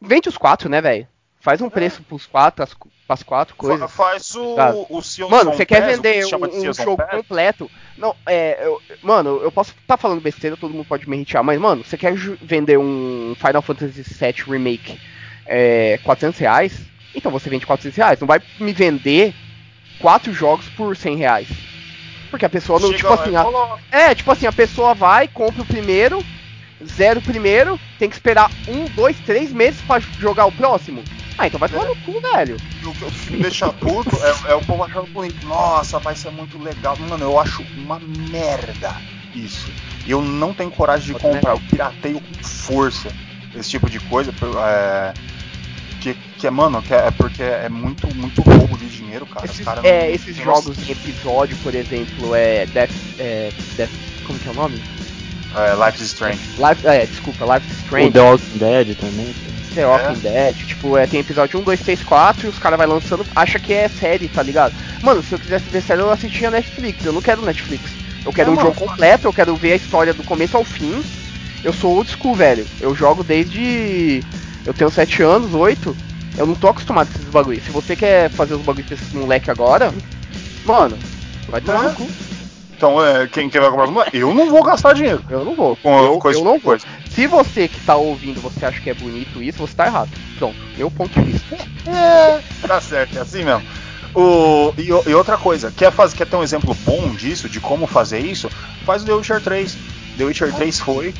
Vende os quatro, né, velho? Faz um preço pros quatro, as, pras quatro coisas. Faz o, Sabe? o Season Mano, você quer que vender chama um, um jogo Pass? completo? Não, é. eu- mano, eu posso estar falando besteira, todo mundo pode me irritar, mas, mano, você quer vender um Final Fantasy VII Remake é, 400 reais? Então você vende 400 reais. Não vai me vender quatro jogos por 100 reais. Porque a pessoa não, Chega tipo lá assim, a- é, tipo assim, a pessoa vai, compra o primeiro, zero o primeiro, tem que esperar um, dois, três meses pra jogar o próximo. Ah, então vai tomar no cu, velho. O que me deixa puto é, é o povo achando bonito. Nossa, vai ser muito legal. Mano, eu acho uma merda isso. E eu não tenho coragem de Pode, né? comprar. Eu pirateio com força esse tipo de coisa. É, que, que é, mano, que é, é porque é muito, muito roubo de dinheiro, cara. Esses, cara não- é, esses jogos em episódio, por exemplo, é Death, é Death, como que é o nome? É, Life is Strange. Life, é, desculpa, Life is O Strange, The Walking Dead também. The Walking Dead, tipo, é, tem episódio 1, 2, 3, 4 e os caras vai lançando, acha que é série, tá ligado? Mano, se eu quisesse ver série, eu assistia Netflix, eu não quero Netflix. Eu quero É, um mano. jogo completo, eu quero ver a história do começo ao fim. Eu sou old school, velho. Eu jogo desde. Eu tenho 7 anos, 8. Eu não tô acostumado com esses bagulho. Se você quer fazer os bagulhos pra esses moleque agora, mano, vai tomar É. no cu. Então, é, quem, vai comprar? Eu não vou gastar dinheiro Eu não vou. com eu, com eu não de vou. coisa. Se você que tá ouvindo, você acha que é bonito isso, você tá errado. Pronto, meu ponto de vista. É, tá certo, é assim mesmo. O, e, e outra coisa, quer, faz, quer ter um exemplo bom disso, de como fazer isso? Faz o The Witcher 3. The Witcher 3 foi,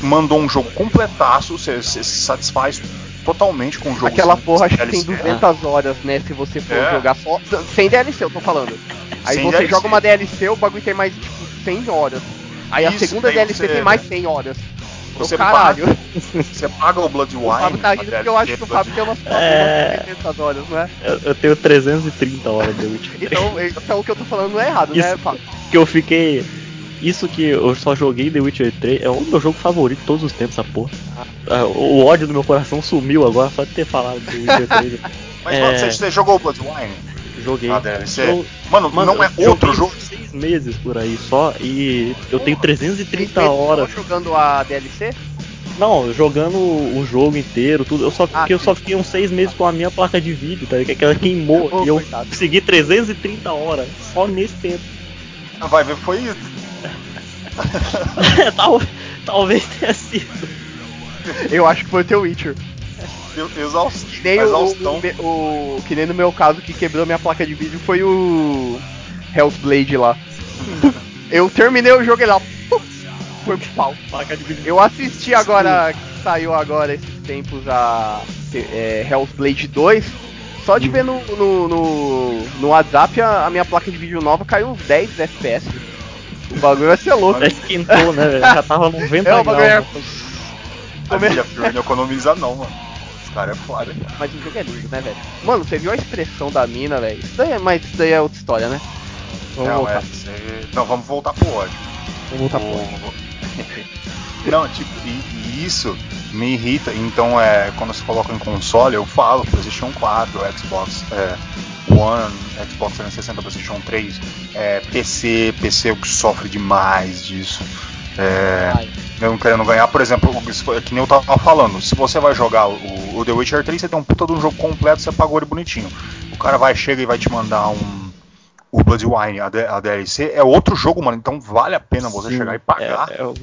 mandou um jogo completaço, você você se satisfaz totalmente com o jogo. Aquela sem- porra acho que tem DLC. 200 horas, né? Se você for É. jogar só. Sem DLC, eu tô falando. Aí Sem você DLC. joga uma DLC, o bagulho tem mais, tipo, 100 horas. Aí a Isso, segunda daí DLC você- tem mais 100 horas. Você caralho. <laughs> Você paga o Blood <laughs> O Wine. Fábio tá rindo a porque eu acho que o Fábio tem umas É. 300 horas, não é? Eu, eu tenho 330 horas de 3. Então, então o que eu tô falando não é errado, né, Isso. Fábio? que eu fiquei. Isso que eu só joguei The Witcher 3 é o meu jogo favorito de todos os tempos, essa porra. Ah, O ódio do meu coração sumiu agora só de ter falado The Witcher <laughs> 3. Mas É. mano, você, você jogou o Blood Wine? Joguei. A DLC? Eu- Mano, Mano, não é eu outro jogo. seis meses por aí só e eu tenho 330 Só horas. jogando a DLC? Não, jogando o jogo inteiro, tudo. Eu só, Ah, porque eu só fiquei uns seis meses com a minha placa de vídeo, tá? ligado? Que ela queimou e eu coitado. consegui 330 horas só nesse tempo. Vai ver, foi isso. <laughs> Tal- talvez tenha sido. Eu acho que foi o teu Witcher. Eu- Exaust... Que nem o, exaustão. o, o- Que nem no meu caso que quebrou minha placa de vídeo foi o. Hell's Blade lá. <laughs> Eu terminei o jogo e lá. Foi pro pau. Placa de vídeo. Eu assisti agora, que saiu agora esses tempos a é, Hell's Blade 2. Só de ver no, no, no, no WhatsApp a, a minha placa de vídeo nova caiu uns 10 FPS. O bagulho vai ser louco. Já esquentou, né, velho? Já tava <laughs> 90 É, o bagulho é- graus. A Fury não economiza não, mano. Os caras é foda. Mas o jogo é lindo, né, velho? Mano, você viu a expressão da mina, velho? Isso daí é, mas isso daí é outra história, né? Vamos não, voltar. é, cê- não, vamos voltar pro ódio. Vamos voltar pro O- <laughs> Não, tipo, e, e isso me irrita. Então, é, quando se coloca em console, eu falo PlayStation 4, Xbox é, One, Xbox 360, PlayStation 3, é, PC, PC é o que sofre demais disso. É, mesmo querendo ganhar, por exemplo, foi- que nem eu tava falando, se você vai jogar o, o The Witcher 3, você tem um puta de um jogo completo, você pagou ele bonitinho. O cara vai, chega e vai te mandar um. O Bloodwine, a, D- a DLC, é outro jogo, mano. Então vale a pena você Sim, chegar e pagar É, é o-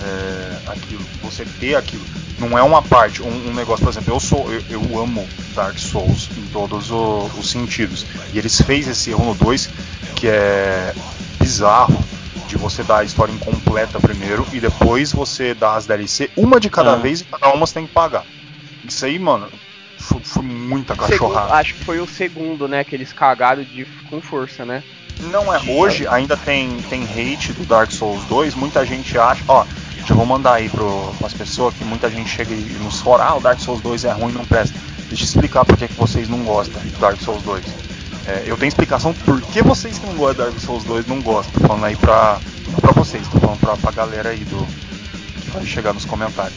é, aquilo, você ter aquilo. Não é uma parte, um, um negócio, por exemplo, eu sou, eu, eu amo Dark Souls em todos o- os sentidos. E eles fez esse erro no 2 que é bizarro de você dar a história incompleta primeiro e depois você dar as DLC, uma de cada Ah. vez e cada uma você tem que pagar. Isso aí, mano, foi, foi muita Segundo, cachorrada. acho que foi o segundo, né? Que eles cagaram de, com força, né? Não é hoje, ainda tem, tem hate do Dark Souls 2, muita gente acha, ó, já vou mandar aí pro, pras pessoas que muita gente chega e nos fora, ah, o Dark Souls 2 é ruim, não presta. Deixa eu explicar por que, que vocês não gostam do Dark Souls 2. É, eu tenho explicação por que vocês que não gostam do Dark Souls 2 não gostam. Tô falando aí pra, não pra vocês, tô falando pra, pra galera aí do. que vai chegar nos comentários.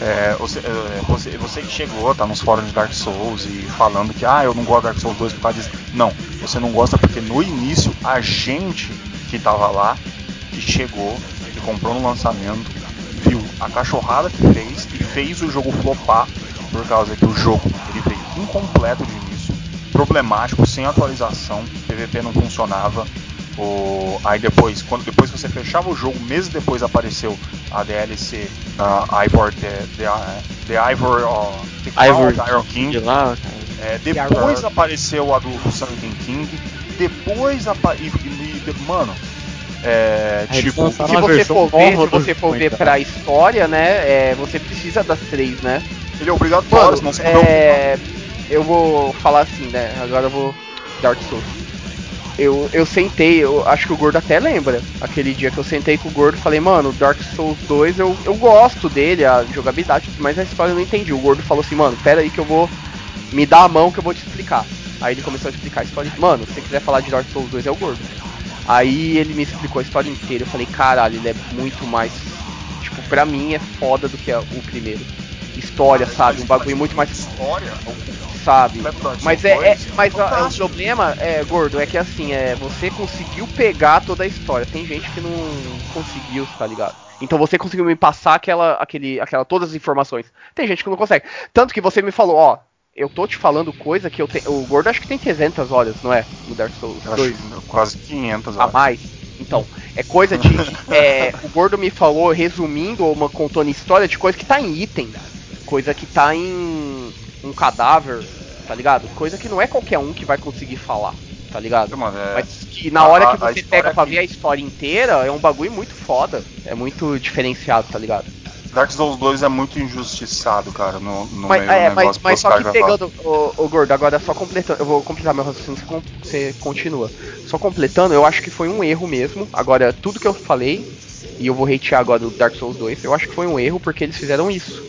É, você, é, você, você que chegou, tá nos fóruns de Dark Souls e falando que ah, eu não gosto de Dark Souls 2 por causa disso. Não, você não gosta porque no início a gente que tava lá, que chegou, que comprou no lançamento, viu a cachorrada que fez e fez o jogo flopar por causa que o jogo ele veio incompleto de início, problemático, sem atualização, PVP não funcionava. O, aí depois, quando depois que você fechava o jogo, meses depois apareceu a DLC a Ivor the, the, the Ivor ó, the Ivor Iron King. de lá. É, depois apareceu a do, do Sunken King. depois a e, mano, é, tipo, Se você for ver, se você for ver pra história, né, é, você precisa das três, né? ele é obrigatório, Mano, senão você é, eu vou falar assim, né? Agora eu vou Dark Souls. Eu, eu sentei, eu acho que o Gordo até lembra. Aquele dia que eu sentei com o Gordo falei, mano, Dark Souls 2 eu, eu gosto dele, a jogabilidade, mas a história eu não entendi. O Gordo falou assim, mano, pera aí que eu vou. Me dá a mão que eu vou te explicar. Aí ele começou a explicar a história. Mano, se você quiser falar de Dark Souls 2 é o Gordo. Aí ele me explicou a história inteira. Eu falei, caralho, ele é muito mais. Tipo, pra mim é foda do que o primeiro. História, sabe? Um bagulho muito mais história, sabe? Mas é, é- 2, mas a- o problema é, gordo, é que assim, é, você conseguiu pegar toda a história. Tem gente que não conseguiu, tá ligado? Então você conseguiu me passar aquela, aquele, aquela, todas as informações. Tem gente que não consegue. Tanto que você me falou, ó, eu tô te falando coisa que eu tenho. O gordo acho que tem 300 horas, não é? No Dark Souls Eu 2 acho quase 500 a horas. mais. Então, é coisa de. <laughs> é, o Gordo me falou, resumindo, ou uma contando história de coisa que tá em item. Coisa que tá em um cadáver, tá ligado? Coisa que não é qualquer um que vai conseguir falar, tá ligado? Mano, é- Mas que na hora a- que você pega pra que- ver a história inteira, é um bagulho muito foda. É muito diferenciado, tá ligado? Dark Souls 2 é muito injustiçado, cara, no, no Mas, meio é, do mas, negócio mas os só que pegando, o, Gordo, agora só completando, eu vou completar meu raciocínio, você, você continua. Só completando, eu acho que foi um erro mesmo. Agora, tudo que eu falei, e eu vou hatear agora o Dark Souls 2, eu acho que foi um erro porque eles fizeram isso.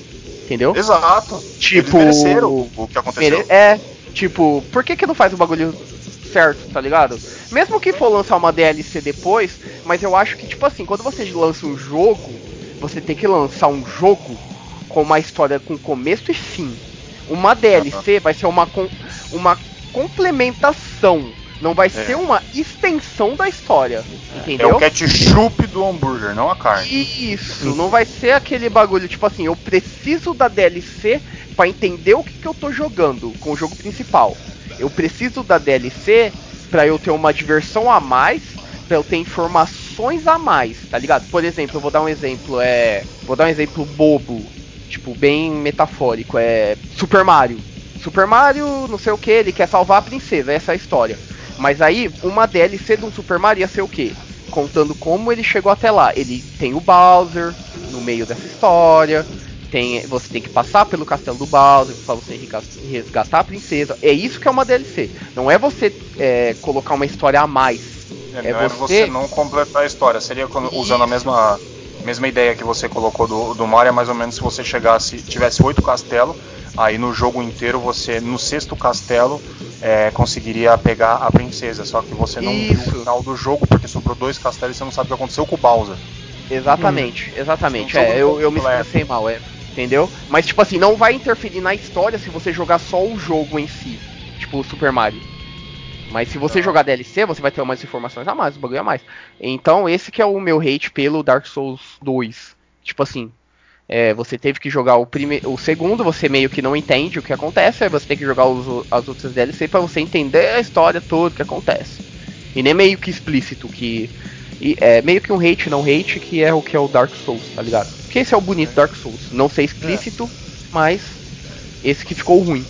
Entendeu? Exato. Tipo- Eles mereceram o, o que aconteceu. Mere- É, tipo, por que que não faz o bagulho certo, tá ligado? Mesmo que for lançar uma DLC depois, mas eu acho que, tipo assim, quando você lança um jogo, você tem que lançar um jogo com uma história com começo e fim. Uma DLC vai ser uma, com- uma complementação, não vai É. ser uma extensão da história, É entendeu? o ketchup do hambúrguer, não a carne. Isso, não vai ser aquele bagulho, tipo assim, eu preciso da DLC pra entender o que, que eu tô jogando com o jogo principal. Eu preciso da DLC pra eu ter uma diversão a mais, pra eu ter informações a mais, tá ligado? Por exemplo, eu vou dar um exemplo, é. Vou dar um exemplo bobo, tipo, bem metafórico, é. Super Mario. Super Mario, não sei o que, ele quer salvar a princesa, essa é a história. Mas aí, uma DLC de um Super Mario ia ser o quê? Contando como ele chegou até lá. Ele tem o Bowser no meio dessa história. Tem, você tem que passar pelo castelo do Bowser pra você resga- resgatar a princesa. É isso que é uma DLC. Não é você é, colocar uma história a mais. É, É não é você- você não completar a história. Seria quando- usando a mesma, mesma ideia que você colocou do, do Mario, é mais ou menos se você chegasse, tivesse oito castelos, aí no jogo inteiro você, no sexto castelo, é, conseguiria pegar a princesa. Só que você não viu Isso. o final do jogo, porque sobrou dois castelos e você não sabe o que aconteceu com o Bowser. Exatamente, exatamente. Um jogo É, eu, eu me expressei mal, é. Entendeu? Mas, tipo assim, não vai interferir na história se você jogar só o jogo em si. Tipo o Super Mario. Mas se você Tá. jogar DLC, você vai ter umas informações a mais, o bagulho a mais. Então, esse que é o meu hate pelo Dark Souls 2. Tipo assim, é, você teve que jogar o, prime o segundo, você meio que não entende o que acontece, aí você tem que jogar os, as outras DLC pra você entender a história toda que acontece. E nem meio que explícito, que. E é meio que um hate, não hate, que é o que é o Dark Souls, tá ligado? Porque esse é o bonito Dark Souls. Não ser explícito, mas esse que ficou ruim.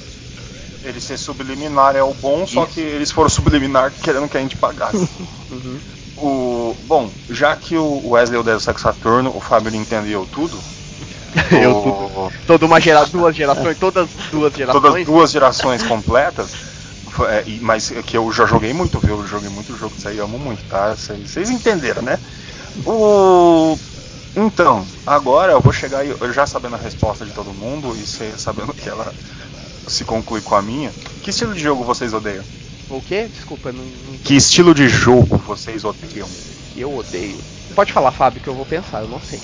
Ele ser subliminar é o bom, só Isso. que eles foram subliminar <laughs> querendo que a gente pagasse. <laughs> Uhum. O, bom, já que o Wesley odeia o Sexo Saturno, o Fábio entendeu tudo. <laughs> Eu Toda uma gera, duas gerações, todas duas gerações. todas duas gerações completas. É, mas é que eu já joguei muito, viu? Eu joguei muito jogo disso aí, amo muito, tá? Vocês entenderam, né? O... Então, agora eu vou chegar aí, eu já sabendo a resposta de todo mundo e cê- sabendo que ela se conclui com a minha. Que estilo de jogo vocês odeiam? O quê? Desculpa, não, não- Que estilo de jogo vocês odeiam? eu odeio. Pode falar, Fábio, que eu vou pensar, eu não sei.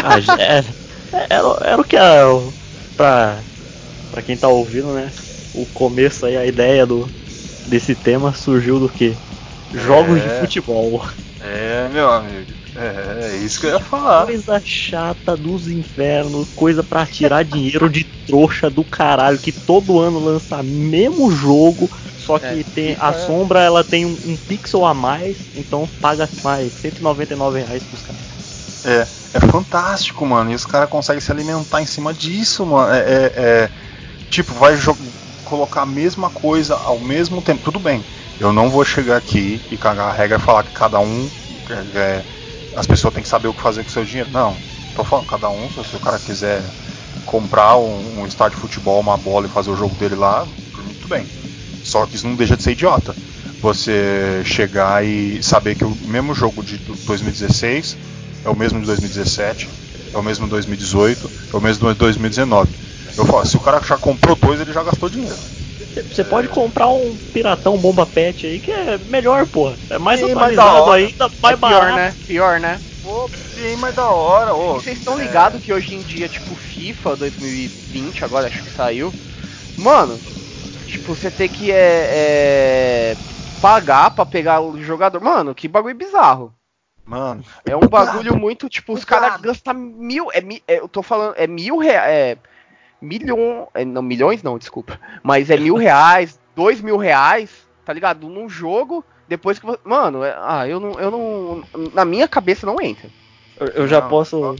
Ah, já- é, era, era o que a, pra, pra quem tá ouvindo, né? O começo aí, a ideia do, desse tema surgiu do que? Jogos É. de futebol. É, meu amigo. É, é isso que eu ia falar. Coisa chata dos infernos, coisa pra tirar dinheiro de trouxa do caralho, que todo ano lança mesmo jogo, só que É, tem a é- sombra ela tem um, um pixel a mais, então paga mais 199 reais pros caras. É, é fantástico, mano. E os caras conseguem se alimentar em cima disso, mano. É, é- é- tipo, vai colocar a mesma coisa ao mesmo tempo. Tudo bem. Eu não vou chegar aqui e cagar a regra e falar que cada um. é, é, as pessoas têm que saber o que fazer com o seu dinheiro. Não. Tô falando, cada um, se o cara quiser comprar um, um estádio de futebol, uma bola e fazer o jogo dele lá, muito bem. Só que isso não deixa de ser idiota. Você chegar e saber que o mesmo jogo de 2016 é o mesmo de 2017, é o mesmo de 2018, é o mesmo de 2019. Eu falo, se o cara já comprou dois, ele já gastou dinheiro. Você pode comprar um piratão bomba pet aí que é melhor, porra. É mais Sim, mais atualizado hora. ainda, mais É pior, barato. né? Pior, né? Pô, bem mais da hora, ô. Vocês estão É, ligados que hoje em dia, tipo, FIFA 2020, agora acho que saiu. Mano, tipo, você tem que é, é, pagar pra pegar o jogador. Mano, que bagulho bizarro. Mano, É um bagulho muito, tipo, os caras gastam mil. É, é, eu tô falando, é mil reais. É, milhão. É, não, milhões não, desculpa. Mas é mil reais, dois mil reais, tá ligado? Num jogo, depois que. vo- Mano, é- ah, eu não, eu não. Na minha cabeça não entra. Eu, eu já Não, posso.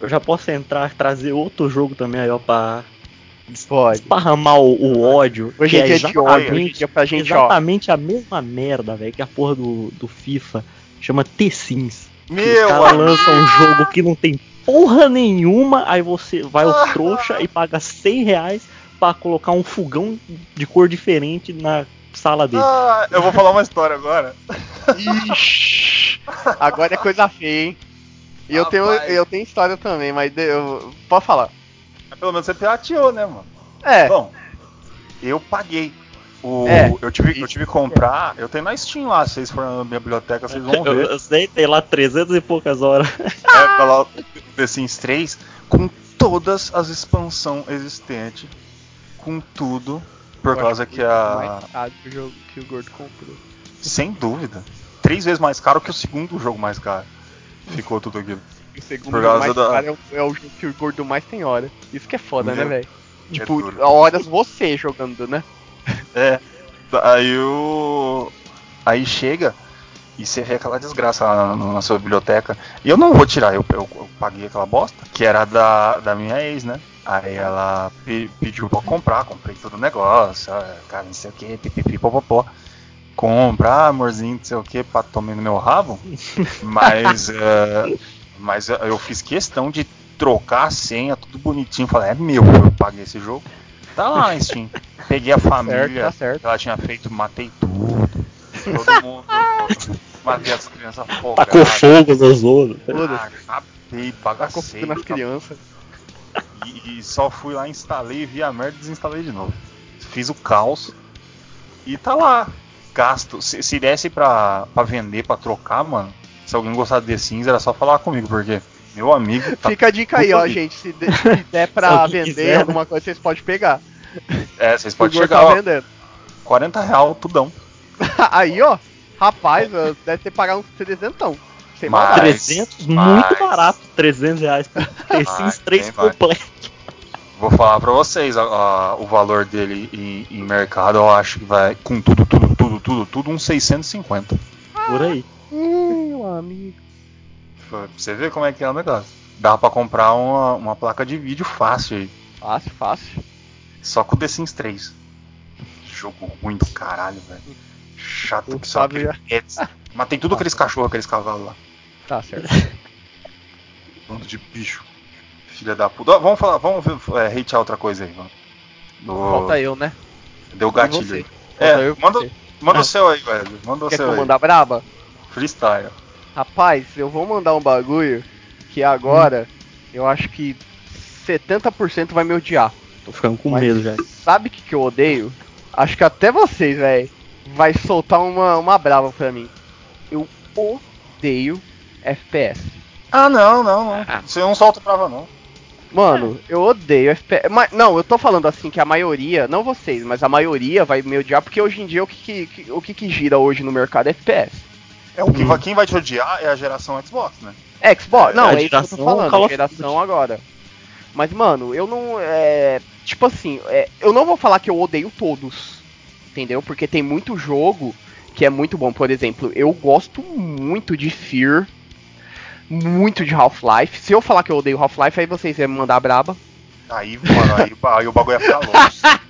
Eu já posso entrar, trazer outro jogo também aí, ó, pra Pode. esparramar o, o ódio. Hoje que é dia de ódio, hoje exatamente, dia pra gente, ó. exatamente a mesma merda, velho, que a porra do, do FIFA chama T-Sims. Meu Os caras lançam um jogo que não tem porra nenhuma, aí você vai o trouxa e paga 100 reais pra colocar um fogão de cor diferente na sala dele. Ah, eu vou falar uma história agora. Ixi, agora é coisa feia, hein? E eu tenho, eu tenho história também, mas eu, pode falar. Pelo menos você pirateou, né, mano? É, Bom, eu paguei. O, É. eu, tive, eu tive que comprar. Eu tenho na Steam lá. Se vocês forem na minha biblioteca, vocês vão <laughs> Eu, ver. eu sei, tem lá 300 e poucas horas. <laughs> É, tá lá o The Sims 3 com todas as expansões existentes. Com tudo. Por eu causa acho que a. mais caro que o jogo que o gordo comprou. Sem dúvida. Três vezes mais caro que o segundo jogo mais caro. Ficou tudo aquilo. O segundo Por jogo causa mais da- caro é o, é o jogo que o gordo mais tem hora. Isso que é foda, né, Meu, velho? é Tipo, duro. horas você jogando, né? É. Aí o. Aí chega e você vê aquela desgraça lá na, na sua biblioteca. E eu não vou tirar, eu, eu- eu paguei aquela bosta, que era da, da minha ex, né? Aí ela pe- pediu pra comprar, comprei todo o negócio, cara, não sei o que, pipipi, popopó. Compra, ah, amorzinho, não sei o que, pra tomar no meu rabo. <laughs> Mas, eh, mas eu fiz questão de trocar a senha, tudo bonitinho. Falei, é meu, eu paguei esse jogo. Tá lá, Steam. Peguei a família certo, tá certo. que ela tinha feito, matei tudo. Todo mundo. matei as crianças Tacou afogadas. fogo nos outros. Foda-se. Acabei, Tá bagacei. nas crianças. E, e só fui lá, instalei, vi a merda e desinstalei de novo. Fiz o caos. E tá lá. Gasto. Se, se desse pra, pra vender, pra trocar, mano. Se alguém gostar de The Sims, era só falar comigo, porque meu amigo. Tá, Fica a dica aí, ó, gente. Se, de- <laughs> se der pra <laughs> vender quiser, alguma coisa, vocês podem pegar. é, vocês podem chegar, tá ó, vendendo. 40 real, tudão. <laughs> aí, ó. Rapaz, ó, deve ter pagado uns 300. Sem maldade. 300, mas- muito barato. 300 reais por Mas, 3 bem mais. completo. Vou falar pra vocês, a- a- o valor dele em, em mercado, eu acho que vai, com tudo, tudo, tudo, tudo, tudo, uns 650. Por aí. Hum, meu amigo. Pra você ver como é que é o negócio. Dá pra comprar uma, uma placa de vídeo fácil aí. Fácil, fácil. Só com o The Sims 3. Jogo ruim do caralho, velho. Chato que só aquele. Matei tudo aqueles cachorros, aqueles cavalos lá. Tá certo. <laughs> Bando de bicho. Filha da puta. Ó, vamos falar, vamos é, hatear outra coisa aí, mano. Do- Falta eu, né? Deu gatilho aí. É, manda, manda Ah. o seu aí, velho. Manda o Quer que seu eu aí. mandar braba? Freestyle. Rapaz, eu vou mandar um bagulho que agora eu acho que 70% vai me odiar. Tô ficando com Mas medo já. Sabe o que, que eu odeio? Acho que até vocês, velho, vai soltar uma, uma brava pra mim. Eu odeio FPS. Ah, não, não, não. Ah. Você não solta prova, não. Mano, eu odeio FPS. Mas, não, eu tô falando assim que a maioria, não vocês, mas a maioria vai me odiar porque hoje em dia o que, que- que- o que, que gira hoje no mercado é FPS. É o que Hum. quem vai te odiar é a geração Xbox, né? Xbox, não, a é isso que eu tô geração falando, geração agora. Mas, mano, eu não. É, tipo assim, é, eu não vou falar que eu odeio todos. Entendeu? Porque tem muito jogo que é muito bom. Por exemplo, eu gosto muito de Fear. Muito de Half-Life. Se eu falar que eu odeio Half-Life, aí vocês iam me mandar braba. Aí, mano, aí, aí o bagulho ia ficar <laughs> louco.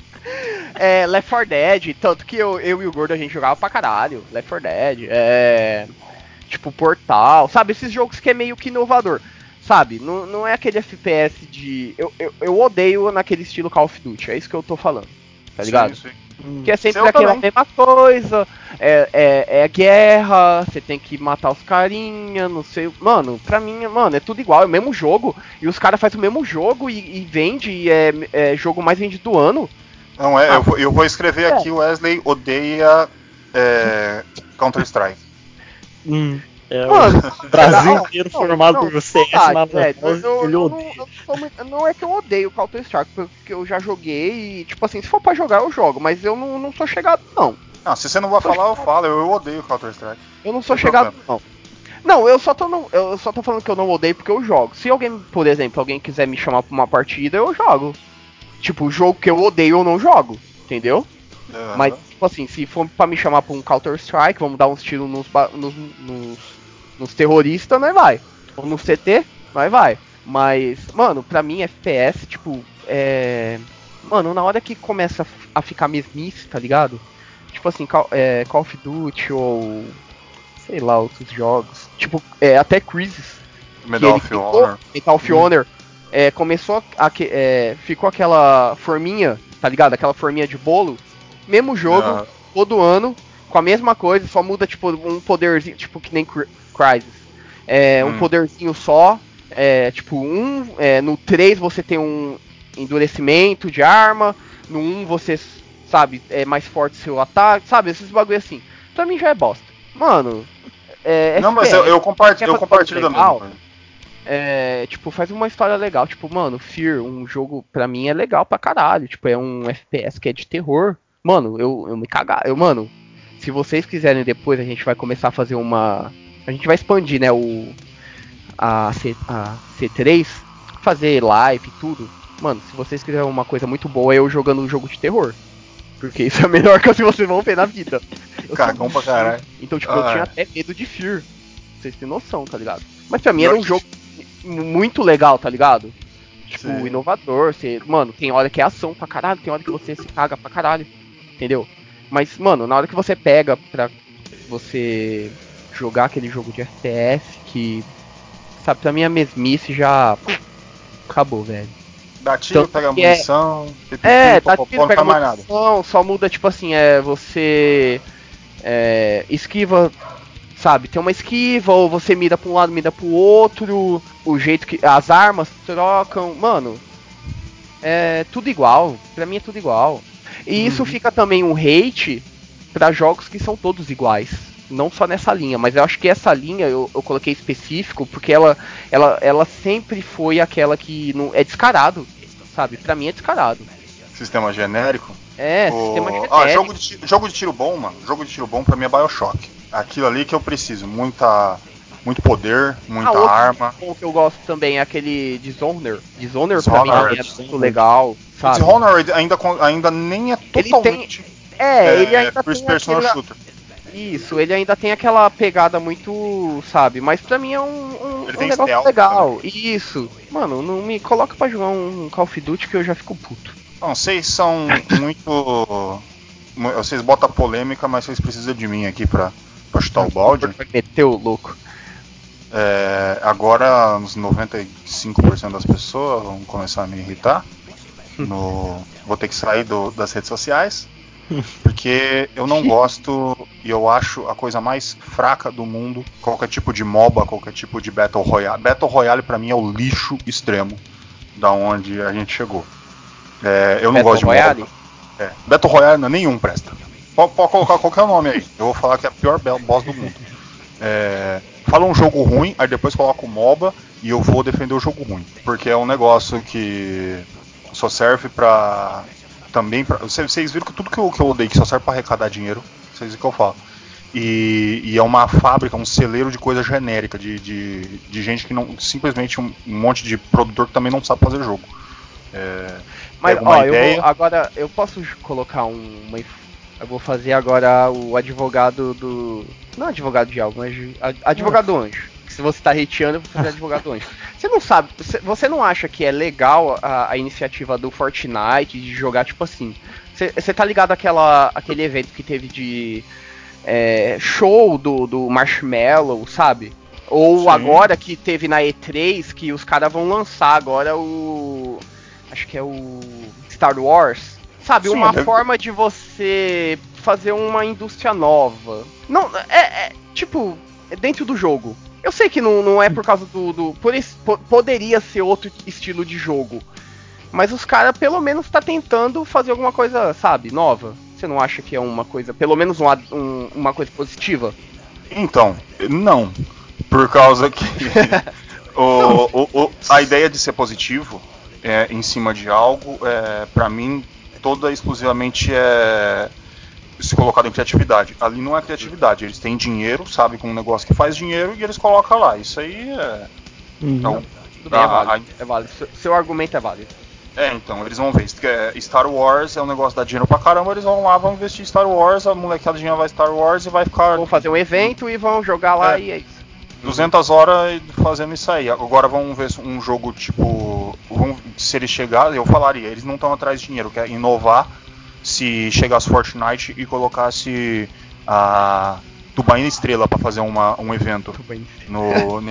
É, Left 4 Dead, tanto que eu, eu e o Gordo a gente jogava pra caralho. Left 4 Dead, é. Tipo, Portal, sabe? Esses jogos que é meio que inovador. Sabe? Não, não é aquele FPS de. Eu, eu, eu odeio naquele estilo Call of Duty, é isso que eu tô falando. Tá ligado? Sim, sim. Que é sempre Eu aquela também. mesma coisa, é, é, é guerra, você tem que matar os carinha, não sei. Mano, pra mim, mano, é tudo igual, é o mesmo jogo. E os caras fazem o mesmo jogo e, e vende, e é, é jogo mais vendido do ano. Não, é, Ah. eu, vou- eu vou escrever É. aqui, Wesley odeia é, Counter-Strike. Hum, é, Mano, o Brasil não, inteiro não, formado não, por CS, mas velho, mas eu- não, não é que eu odeio Counter Strike, porque eu já joguei e, tipo assim, se for pra jogar, eu jogo, mas eu não, não sou chegado, não. Não, se você não vai falar, eu falo. Eu, eu odeio Counter-Strike. Eu não sou chegado, não. Não, eu só, tô não, eu só tô falando que eu não odeio porque eu jogo. Se alguém, por exemplo, alguém quiser me chamar pra uma partida, eu jogo. Tipo, o jogo que eu odeio, eu não jogo. Entendeu? É, Mas, tipo assim, se for pra me chamar pra um Counter-Strike, vamos dar uns tiros nos, nos, nos, nos terroristas, nós vai. Ou no CT, nós vai. Mas, mano, pra mim, FPS, tipo, é. Mano, na hora que começa a ficar mesmice, tá ligado? Tipo assim, Call, é, Call of Duty ou. Sei lá, outros jogos. Tipo, é, até Crisis. Medal of Honor. Medal of Honor. É, começou a. é, ficou aquela forminha, tá ligado? Aquela forminha de bolo. Mesmo jogo, Ah, todo ano, com a mesma coisa, só muda tipo um poderzinho, tipo que nem Crysis. É, um Hum. poderzinho só. É, tipo, um. é, no 3 você tem um endurecimento de arma. No 1 você, sabe, é mais forte seu ataque, sabe? Esses bagulho assim. Pra mim já é bosta. Mano. É, Não, mas FPS, eu, eu compartilho, eu compartilho da mesma. É, tipo, faz uma história legal. Tipo, mano, Fear, um jogo pra mim é legal pra caralho. Tipo, é um FPS que é de terror. Mano, eu, eu me cagar. Eu, mano, se vocês quiserem depois, a gente vai começar a fazer uma. A gente vai expandir, né, o. A, C, a C3, fazer live e tudo. Mano, se vocês quiserem uma coisa muito boa, é eu jogando um jogo de terror. Porque isso é a melhor <laughs> coisa que vocês vão ver na vida. Eu Cagão pra caralho. então, tipo, eu Ah, tinha é. até medo de Fear. Vocês têm noção, tá ligado? Mas pra mim era um jogo muito legal, tá ligado? Tipo, Sim. inovador. Você, mano, tem hora que é ação pra caralho, tem hora que você se caga pra caralho. Entendeu? Mas, mano, na hora que você pega pra você jogar aquele jogo de FPS que. Sabe, pra mim a mesmice já. Acabou, velho. Dá tiro, Tanto pega é- munição, É, tá popopó, tiro, não pega mais nada. munição, só muda, tipo assim, é, você é, esquiva, sabe, tem uma esquiva, ou você mira pra um lado, mira pro outro, o jeito que as armas trocam, mano, é tudo igual, pra mim é tudo igual. E isso fica também um hate pra jogos que são todos iguais. Não só nessa linha, mas eu acho que essa linha eu, eu coloquei específico porque ela, ela, ela sempre foi aquela que não é descarado, sabe? Pra mim é descarado. Sistema genérico. É, O- sistema Ah, jogo de, ti- jogo de tiro bom, mano. Jogo de tiro bom pra mim é Bioshock. Aquilo ali que eu preciso. Muita, muito poder, muita Ah, arma. bom que eu gosto também é aquele Dishonored. Dishonored pra mim Dishonored, é muito legal, sabe? Dishonored ainda, ainda nem é Ele totalmente É, ele ainda first tem person aquela... shooter. Isso, ele ainda tem aquela pegada muito, sabe? Mas pra mim é um, um, um tem negócio legal. Isso. Mano, não me coloca pra jogar um Call of Duty que eu já fico puto. Não, vocês são muito. mu- Vocês botam polêmica, mas vocês precisam de mim aqui pra, pra chutar o balde. Vai meter o louco. É, agora, uns 95% das pessoas vão começar a me irritar. No, vou ter que sair do- das redes sociais. <laughs> Porque eu não gosto e eu acho a coisa mais fraca do mundo qualquer tipo de MOBA, qualquer tipo de Battle Royale. Battle Royale pra mim é o lixo extremo da onde a gente chegou. É, eu não Battle gosto de Royale? MOBA. É, Battle Royale não, nenhum presta. Pode, pode colocar qualquer nome aí. Eu vou falar que é a pior boss do mundo. É, fala um jogo ruim, aí depois coloca o MOBA e eu vou defender o jogo ruim. Porque é um negócio que só serve pra. Também pra. Vocês vocês viram que tudo que eu, que eu odeio que só serve pra arrecadar dinheiro. Vocês viram o que eu falo. E, e é uma fábrica, um celeiro de coisa genérica, de, de, de gente que não. Simplesmente um, um monte de produtor que também não sabe fazer jogo. É, Mas, ó, eu vou, agora, eu posso colocar um, uma. Eu vou fazer agora o advogado do. Não advogado de algo, mas. ad- Advogado do anjo. se você tá hateando, eu vou fazer advogado anjo. Você não sabe, você, não acha que é legal a, a iniciativa do Fortnite de jogar tipo assim? Você, tá ligado àquela, aquele evento que teve de é, show do, do Marshmallow, sabe? Ou Sim. agora que teve na E3 que os caras vão lançar agora o. Acho que é o Star Wars. Sabe, Sim, uma deve- forma de você fazer uma indústria nova. Não, é, é, tipo, é dentro do jogo. Eu sei que não, não é por causa do. do por poderia ser outro estilo de jogo. Mas os caras pelo menos tá tentando fazer alguma coisa, sabe, nova. Você não acha que é uma coisa, pelo menos um um- uma coisa positiva? Então, não. Por causa que <laughs> <laughs> o, o- o- a ideia de ser positivo é, em cima de algo, é, para mim, toda exclusivamente é se colocado em criatividade. Ali não é criatividade, eles têm dinheiro, sabe, com um negócio que faz dinheiro e eles colocam lá. Isso aí é. Uhum. é o- Tudo bem, é a- válido. É válido. Seu, seu argumento é válido. É, então, eles vão ver. É- Star Wars é um negócio que dá dinheiro pra caramba, eles vão lá, vão investir em Star Wars, a molecadinha vai Star Wars e vai ficar Vão fazer um evento e vão jogar lá É. e é isso. 200 horas fazendo isso aí. Agora vamos ver um jogo tipo. vamos- se eles chegarem, eu falaria, eles não estão atrás de dinheiro, quer inovar. Se chegasse Fortnite e colocasse a Tubaína Estrela pra fazer uma, um evento no. <laughs>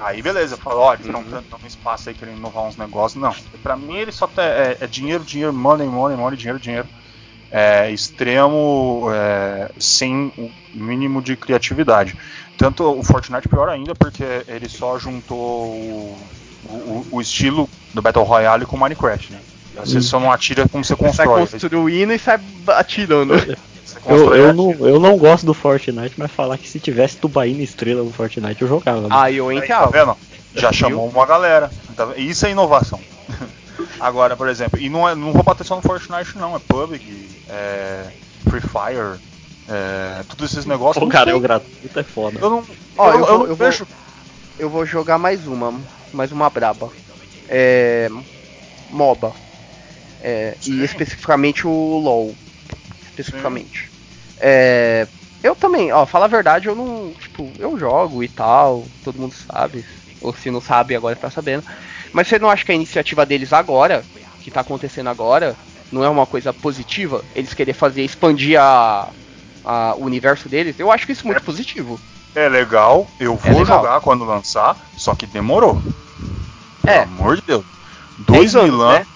Aí beleza, falou, ó, eles estão dando um espaço aí querendo inovar uns negócios. Não, pra mim ele só tá, é, é dinheiro, dinheiro, money, money, money, dinheiro, dinheiro. É extremo, é, sem o mínimo de criatividade. Tanto o Fortnite pior ainda, porque ele só juntou o, o, o estilo do Battle Royale com Minecraft, né? Você só não atira como você Sai constrói. construindo e sai atirando. Você Eu, eu, não, eu não gosto do Fortnite, mas falar que se tivesse Tubaína Estrela no Fortnite eu jogava. né? Aí eu Aí, entro tá vendo? Já chamou uma galera. Tá? Isso é inovação. <laughs> Agora, por exemplo, e não, é, não vou bater só no Fortnite, não. É PUBG, é Free Fire, é, todos esses negócios. Pô, cara, é o gratuito é foda. Eu não, Ó, eu, eu eu eu vou- vejo. Eu vou jogar mais uma, mais uma braba. É. MOBA. É, e especificamente o LoL. Especificamente. É, eu também, ó, fala a verdade, eu não. Tipo, eu jogo e tal, todo mundo sabe. Ou se não sabe, agora tá sabendo. Mas você não acha que a iniciativa deles agora, que tá acontecendo agora, não é uma coisa positiva? Eles querer fazer, expandir a, a- o universo deles? Eu acho isso muito positivo. É legal, eu É vou legal. jogar quando lançar, só que demorou. É. Pelo amor de Deus. 2 anos, mil anos né?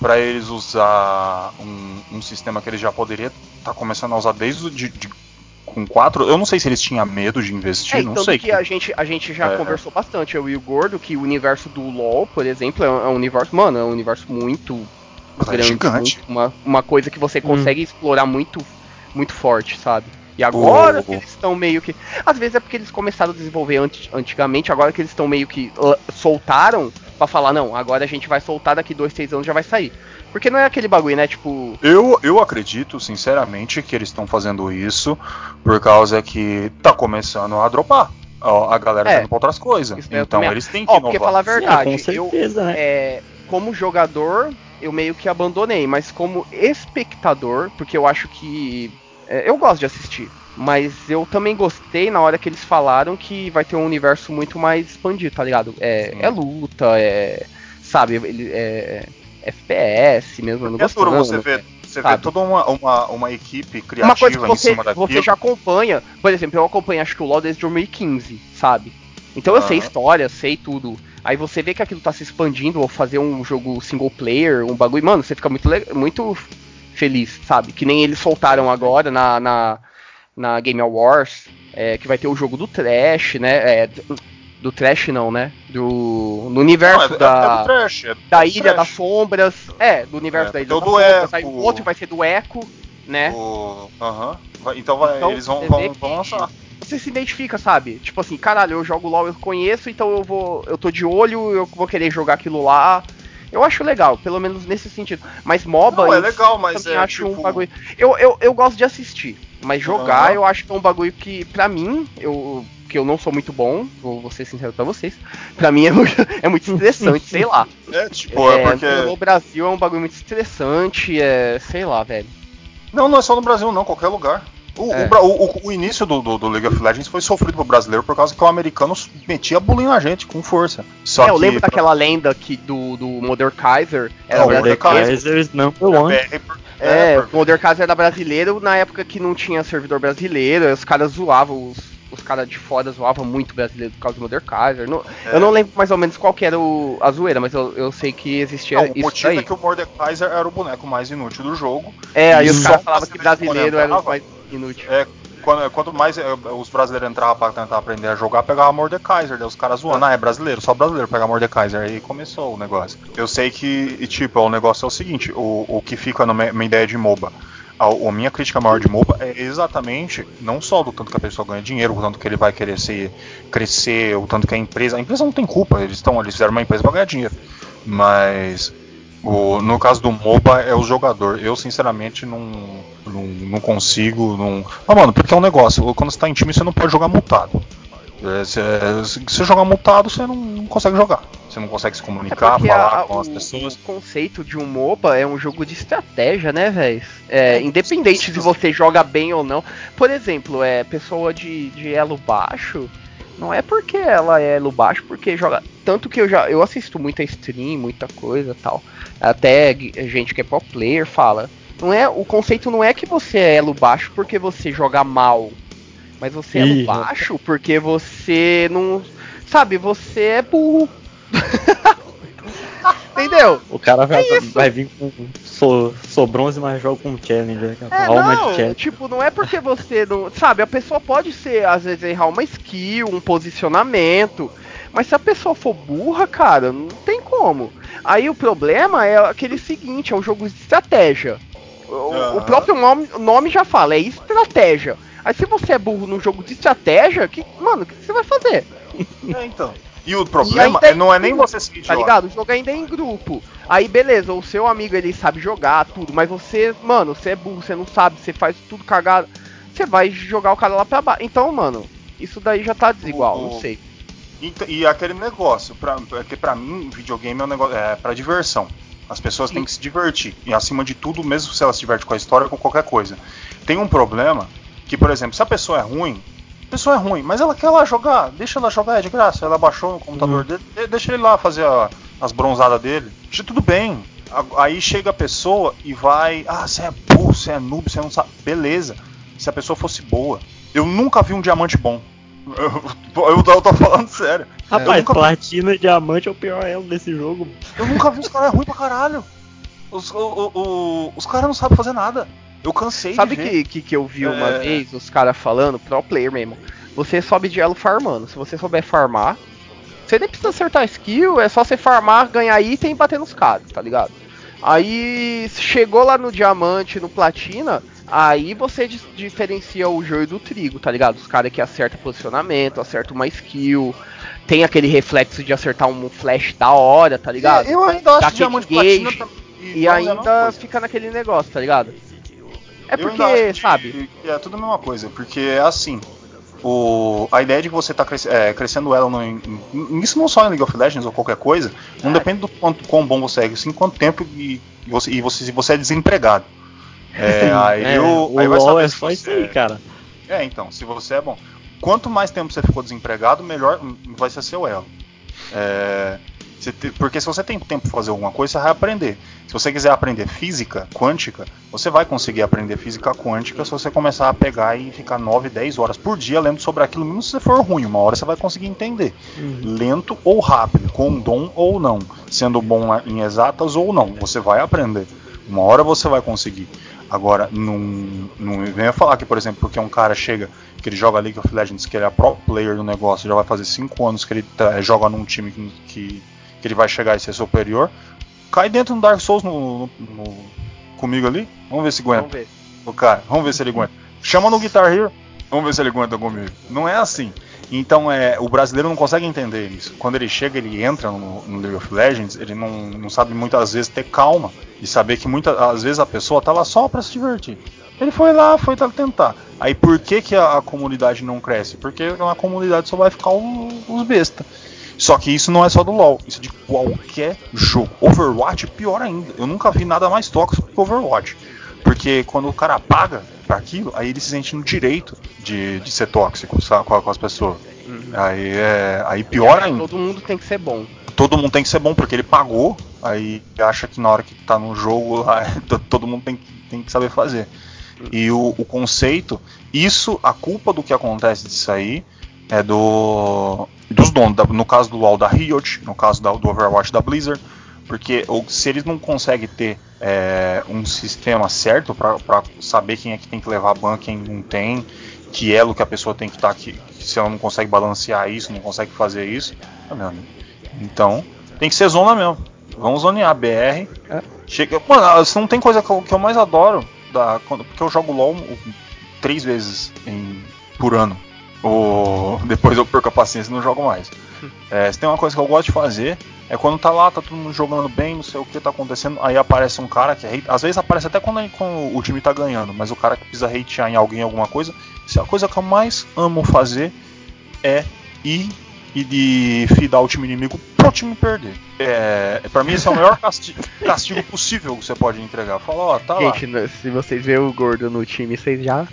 pra eles usar um, um sistema que eles já poderiam estar começando a usar desde o de, de- com 4. Eu não sei se eles tinham medo de investir, É, não tanto sei. que a gente, a gente já É. conversou bastante, eu e o Gordo, que o universo do LoL, por exemplo, é um, é um universo, mano, é um universo muito é grande, gigante. muito- uma, uma coisa que você consegue explorar muito, muito forte, sabe? E agora O- que eles estão meio que. Às vezes é porque eles começaram a desenvolver anti- antigamente, agora que eles estão meio que uh, soltaram pra falar, não, agora a gente vai soltar daqui dois, três anos já vai sair. Porque não é aquele bagulho, né? Tipo, Eu, eu acredito, sinceramente, que eles estão fazendo isso por causa que tá começando a dropar. Ó, A galera É. tá indo pra outras coisas. Eu Então eles têm que ó, inovar. porque falar a Sim, verdade, com eu, certeza, né? é, como jogador, eu meio que abandonei, mas como espectador, porque eu acho que. é, eu gosto de assistir, mas eu também gostei na hora que eles falaram que vai ter um universo muito mais expandido, tá ligado? É, é luta, é. Sabe, ele, é. FPS mesmo, eu não É duro você ver, você vê toda uma, uma, uma equipe Uma criativa coisa que em você, cima daquilo. você já acompanha, por exemplo, eu acompanho acho que o LoL desde 2015, sabe? Então eu sei história, sei tudo. Aí você vê que aquilo tá se expandindo, ou fazer um jogo single player, um bagulho, mano, você fica muito, muito feliz, sabe? Que nem eles soltaram agora na, na, na Game Awards, é, que vai ter o jogo do Trash, né? É, do, Trash não, né? Do. No universo Não, é, da é trash, é da trash. Ilha das Sombras. É, do universo É, da Ilha tem o das Sombras. O outro vai ser do Eco, né? O- Aham. Vai- Então, vai, Então, eles vão, vão, vão lançar. Você se identifica, sabe? Tipo assim, caralho, eu jogo LOL, eu conheço, então eu vou. Eu tô de olho, eu vou querer jogar aquilo lá. Eu acho legal, pelo menos nesse sentido. Mas MOBA. Não, é legal, mas também é acho tipo... um bagulho. Eu, eu, eu gosto de assistir, mas jogar Aham. eu acho que é um bagulho que, pra mim, eu. Que eu não sou muito bom, vou, vou ser sincero pra vocês. Pra mim é <laughs> muito, é muito estressante, sei lá. É, tipo, é, É, porque... No Brasil é um bagulho muito estressante, é. sei lá, velho. Não, não é só no Brasil, não, qualquer lugar. O, É. o o- o- início do, do- do League of Legends foi sofrido pro brasileiro por causa que o americano metia bullying na gente com força. Só é, eu que lembro daquela lenda que do, do Mordekaiser era Não, o brasileiro. Mordekaiser- Kaiser's number pra one. BR por- É, por- o Mordekaiser era brasileiro na época que não tinha servidor brasileiro, os caras zoavam, os, os caras de fora zoavam muito brasileiro por causa do Mordekaiser. Não- É. Eu não lembro mais ou menos qual que era o, a zoeira, mas eu, eu sei que existia Não, o isso motivo daí. é que o Mordekaiser era o boneco mais inútil do jogo. É, aí os caras falavam você que brasileiro era o mais inútil. É, quando, quanto mais eh, os brasileiros entravam pra tentar aprender a jogar, pegava Mordekaiser, daí os caras zoando, ah, é brasileiro, só brasileiro pegar Mordekaiser, aí começou o negócio. Eu sei que, e, tipo, o negócio é o seguinte, o, o que fica minha ideia de MOBA, a, a minha crítica maior de MOBA é exatamente, não só do tanto que a pessoa ganha dinheiro, o tanto que ele vai querer se crescer, o tanto que a empresa, a empresa não tem culpa, eles estão, eles fizeram uma empresa pra ganhar dinheiro, mas o, no caso do MOBA é o jogador. Eu sinceramente não, não, não consigo. Não... Ah, mano, porque é um negócio. Quando você tá em time, você não pode jogar multado. É, se, você jogar multado, você não, não consegue jogar. Você não consegue se É comunicar, porque falar a- com o, as pessoas. o conceito de um MOBA é um jogo de estratégia, né, velho? É, independente se você joga bem ou não. Por exemplo, é pessoa de, de elo baixo. Não é porque ela é elo baixo, porque joga. Tanto que eu já eu assisto muita stream, muita coisa tal. Até gente que é pro player fala. Não é, o conceito não é que você é elo baixo porque você joga mal. Mas você é Ih, baixo porque você não. Sabe, você é burro. <laughs> Entendeu? O cara vai, É vai vir com so, sou bronze, mas joga com challenger. com É, alma não, de challenger. tipo, não é porque você não. Sabe, a pessoa pode ser, às vezes, errar uma skill, um posicionamento. Mas se a pessoa for burra, cara, não tem como. Aí o problema é aquele seguinte, é um jogo de estratégia. O, o próprio nome, nome já fala, é estratégia. Aí se você é burro num jogo de estratégia, que, mano, o que você vai fazer? É, então. E o problema ainda é, não é nem você seguir Tá ligado? O jogo ainda é em grupo. Aí beleza, o seu amigo ele sabe jogar, tudo, mas você, mano, você é burro, você não sabe, você faz tudo cagado. Você vai jogar o cara lá pra baixo. Então, mano, isso daí já tá desigual, O- não sei. Então, E, aquele negócio, pra, porque pra mim, videogame é um negócio. É pra diversão. As pessoas têm que se divertir. E acima de tudo, mesmo se ela se diverte com a história ou com qualquer coisa. Tem um problema que, por exemplo, se a pessoa é ruim, a pessoa é ruim, mas ela quer lá jogar, deixa ela jogar, é de graça. Ela baixou no computador dele, de- deixa ele lá fazer a- as bronzadas dele. Deixa tudo bem. Aí chega a pessoa e vai. Ah, você é burro, você é noob, você não sabe. Beleza. Se a pessoa fosse boa. Eu nunca vi um diamante bom. Eu, <laughs> eu, tô- eu tô falando sério. Rapaz, platina e diamante é o pior elo desse jogo. eu nunca vi os caras ruins pra caralho. Os, o- o- o- os caras não sabem fazer nada. Eu cansei Sabe de ver. que, que, que eu vi uma É. vez os caras falando, pro player mesmo? Você sobe de elo farmando. Se você souber farmar, você nem precisa acertar skill, é só você farmar, ganhar item e bater nos caras, tá ligado? Aí chegou lá no diamante, no platina, aí você diferencia o joio do trigo, tá ligado? Os caras que acertam posicionamento, acertam uma skill, tem aquele reflexo de acertar um flash da hora, tá ligado? eu ainda acho diamante platina tam- E igual é ainda fica naquele negócio, tá ligado? É porque, que- sabe? que é tudo a mesma coisa, porque é assim. O, a ideia de você estar crescendo ela no, em- isso não só em League of Legends ou qualquer coisa, não É. depende do quanto quão bom você é, sim quanto tempo e, e você, e você, se você é desempregado. É, <laughs> aí, É, o, o aí vai LoL saber é só isso aí, é- cara. É, então, se você é bom. Quanto mais tempo você ficou desempregado, melhor vai ser seu elo. É, te- porque se você tem tempo para fazer alguma coisa, você vai aprender. Se você quiser aprender física quântica, você vai conseguir aprender física quântica se você começar a pegar e ficar 9, 10 horas por dia lendo sobre aquilo, mesmo se você for ruim. Uma hora você vai conseguir entender. Lento ou rápido, com dom ou não. Sendo bom em exatas ou não. Você vai aprender. Uma hora você vai conseguir. Agora, não, não venha falar que, por exemplo, porque um cara chega, que ele joga League of Legends, que ele é pro player do negócio, já vai fazer 5 anos que ele tá- joga num time que, que, que ele vai chegar e ser superior, cai dentro no Dark Souls no, no- no- comigo ali, vamos ver se aguenta Vamos ver. o cara, vamos ver se ele aguenta. Chama no Guitar Hero, vamos ver se ele aguenta comigo. Não é assim. Então é, o brasileiro não consegue entender isso. Quando ele chega, ele entra no, no League of Legends, ele não, não sabe muitas vezes ter calma e saber que muitas às vezes a pessoa tá lá só para se divertir. Ele foi lá, foi tentar. Aí por que, que a, a comunidade não cresce? Porque na comunidade só vai ficar o- os besta. Só que isso não é só do LoL, isso é de qualquer jogo. Overwatch, pior ainda. Eu nunca vi nada mais tóxico que Overwatch. Porque quando o cara paga pra aquilo, aí ele se sente no direito de, de ser tóxico sabe, com, com as pessoas. Aí é. Aí pior ainda. Todo mundo tem que ser bom. Todo mundo tem que ser bom, porque ele pagou, aí acha que na hora que tá no jogo lá, <laughs> to- todo mundo tem, que- tem que saber fazer. E o, o conceito, isso, a culpa do que acontece disso aí é do dos donos, da- no caso do LoL da Riot, no caso da- do Overwatch da Blizzard, porque o- se eles não conseguem ter é, um sistema certo pra pra saber quem é que tem que levar ban, quem não tem, que elo que a pessoa tem que estar aqui, se ela não consegue balancear isso, não consegue fazer isso, ah, meu amigo. Então, tem que ser zona mesmo. Vamos zonear BR. É. Chega, mano, isso não tem coisa que eu, que eu mais adoro, da, quando- porque eu jogo LoL três vezes em- por ano. O, depois eu perco a paciência e não jogo mais. <laughs> É, se tem uma coisa que eu gosto de fazer, é quando tá lá, tá todo mundo jogando bem, não sei o que tá acontecendo, aí aparece um cara que é hate, às vezes aparece até quando, quando o time tá ganhando, mas o cara que precisa hatear em alguém alguma coisa, se a coisa que eu mais amo fazer é ir e de fidar o time inimigo pro time perder. É, pra mim esse é o maior castigo, <laughs> castigo possível que você pode entregar. Fala, ó, tá lá. Gente, se vocês verem o gordo no time, vocês já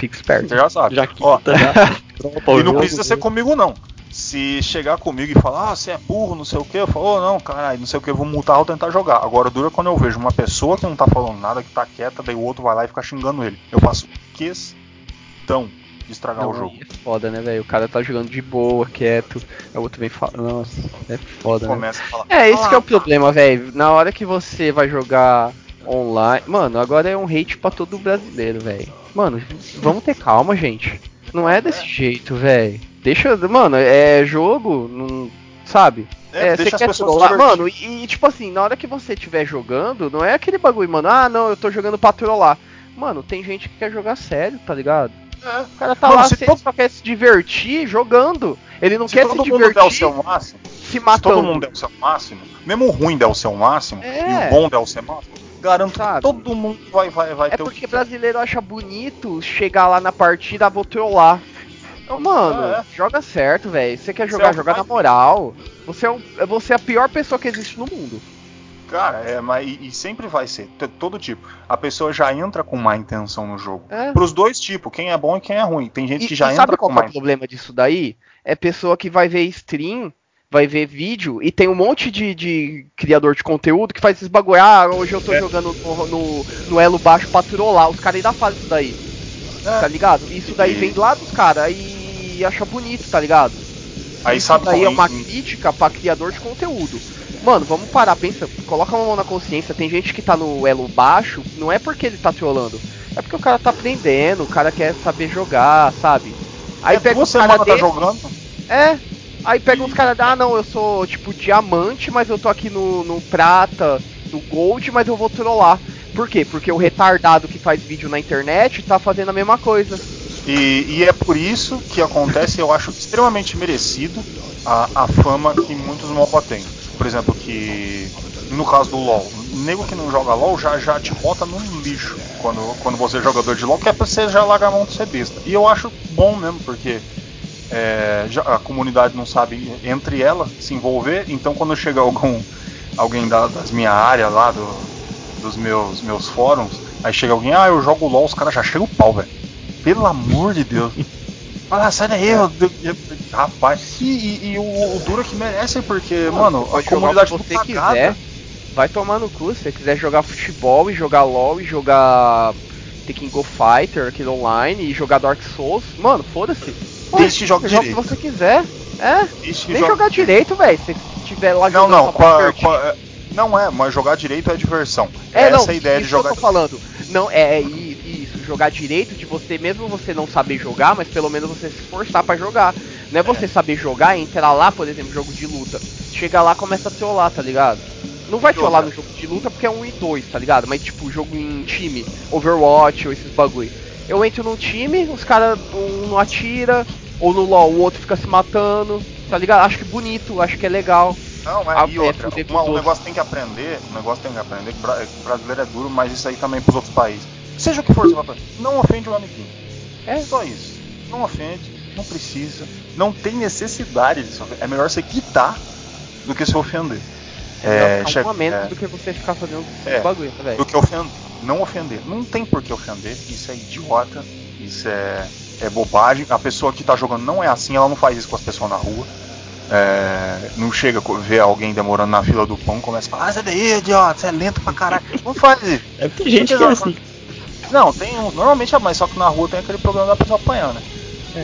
ficam espertos. Você já sabe. Já Ó, quita, já. Dropa o E não precisa ser né? comigo, não. Se chegar comigo e falar, ah, você é burro, não sei o que, eu falo, oh, não, caralho, não sei o que, eu vou multar, vou tentar jogar. Agora dura quando eu vejo uma pessoa que não tá falando nada, que tá quieta, daí o outro vai lá e fica xingando ele. Eu faço questão de estragar Não, o jogo. É foda, né, velho? O cara tá jogando de boa, quieto. Aí o outro vem falar. Nossa, é foda, né? Começa a falar. É, esse "Ah, que é o problema, velho. Na hora que você vai jogar online. Mano, agora é um hate pra todo brasileiro, velho. Mano, vamos ter calma, gente. Não é desse jeito, velho. Deixa. Mano, é jogo, não. Sabe? É, É, deixa você as quer pessoas trollar. divertir. Mano, e, e, tipo assim, na hora que você estiver jogando, não é aquele bagulho, mano. Ah, não, eu tô jogando pra trollar. Mano, tem gente que quer jogar sério, tá ligado? É. O cara tá Mano, lá, se todo- só quer se divertir jogando. Ele não Se quer se todo mundo der o divertir seu máximo, se se todo mundo der o seu máximo, mesmo o ruim der o seu máximo, É. e o bom der o seu máximo, garanto Sabe? todo mundo vai, vai, vai É ter o porque que brasileiro acha bonito chegar lá na partida, trollar. Então, mano, Ah, joga certo, velho. Você quer jogar, é o mais- na moral. Você é, um- você é a pior pessoa que existe no mundo. Cara, é, mas e, e sempre vai ser, todo tipo. A pessoa já entra com má intenção no jogo. É. Pros dois tipos, quem é bom e quem é ruim. Tem gente E, que já entra sabe com qual que má é o problema disso daí? É pessoa que vai ver stream, vai ver vídeo e tem um monte de, de criador de conteúdo que faz esses bagulho. Ah, hoje eu tô É. jogando no, no, no elo baixo pra trollar. Os caras ainda fazem isso daí, É. tá ligado? Isso daí vem lá dos caras e acha bonito, tá ligado? Aí Isso sabe daí é uma em- crítica pra criador de conteúdo. Mano, vamos parar, pensa, coloca uma mão na consciência. Tem gente que tá no elo baixo, não é porque ele tá trollando, é porque o cara tá aprendendo, o cara quer saber jogar, sabe? Aí é pega duas caras semanas tá desse, jogando. é. Aí pega uns caras, ah não, eu sou tipo diamante, mas eu tô aqui no, no prata, no gold, mas eu vou trollar. Por quê? Porque o retardado que faz vídeo na internet tá fazendo a mesma coisa. E, e é por isso que acontece, eu acho extremamente merecido a, a fama que muitos MOBA têm. Por exemplo, que no caso do LoL, nego que não joga LoL já, já te bota no lixo quando, quando você é jogador de LoL, que é pra você já largar a mão de ser besta. E eu acho bom mesmo, porque é, já- a comunidade não sabe entre ela se envolver, então quando chega algum alguém da, das minha área lá, do, dos meus, meus fóruns, aí chega alguém, ah, eu jogo LOL, os caras já chegam o pau, velho. Pelo amor de Deus. <laughs> Fala, sai daí, eu, eu- eu- rapaz. E, e- e o, o duro é que merece, porque, mano, a pode jogar comunidade você cagada. quiser. Vai tomar no cu, se você quiser jogar futebol e jogar LOL e jogar The King of Fighter, aquele online, e jogar Dark Souls, mano, foda-se. Desde que Você joga o que direito. você quiser. É, Desde que nem joga- jogar direito, velho. Se tiver lá Não, jogando não, só pra qua- divertir. qua- é, não é, mas jogar direito é diversão. É, Essa não, é a ideia de isso que eu jogar tô falando. Não, é, é isso, jogar direito de você, mesmo você não saber jogar, mas pelo menos você se esforçar pra jogar. Não é você saber jogar e entrar lá, por exemplo, jogo de luta. Chega lá começa a trollar, tá ligado? Não vai trollar no jogo de luta porque é um e dois, tá ligado? Mas tipo, jogo em time, Overwatch ou esses bagulho. Eu entro num time, os caras um não atira, ou no LoL o outro fica se matando, tá ligado? Acho que bonito, acho que é legal. Não, é, e é, outra, uma- o outros. negócio tem que aprender, o negócio tem que aprender que que brasileiro é duro, mas isso aí também pros outros países. Seja o que for, você vai não ofende o amiguinho. É. Só isso. Não ofende, não precisa, não tem necessidade ofender. É melhor você quitar do que se ofender. É, É, um momento é. do que você ficar fazendo É. bagulho, velho? do que ofender. Não ofender. Não tem por que ofender, isso é idiota, isso é, é bobagem. A pessoa que tá jogando não é assim, ela não faz isso com as pessoas na rua. É, não chega a ver alguém demorando na fila do pão começa a falar, ah, sai daí, idiota, você é lento pra caralho. Não faz isso. É porque tem gente que é assim. Não, tem um, normalmente é mais, só que na rua tem aquele problema da pessoa apanhar, né?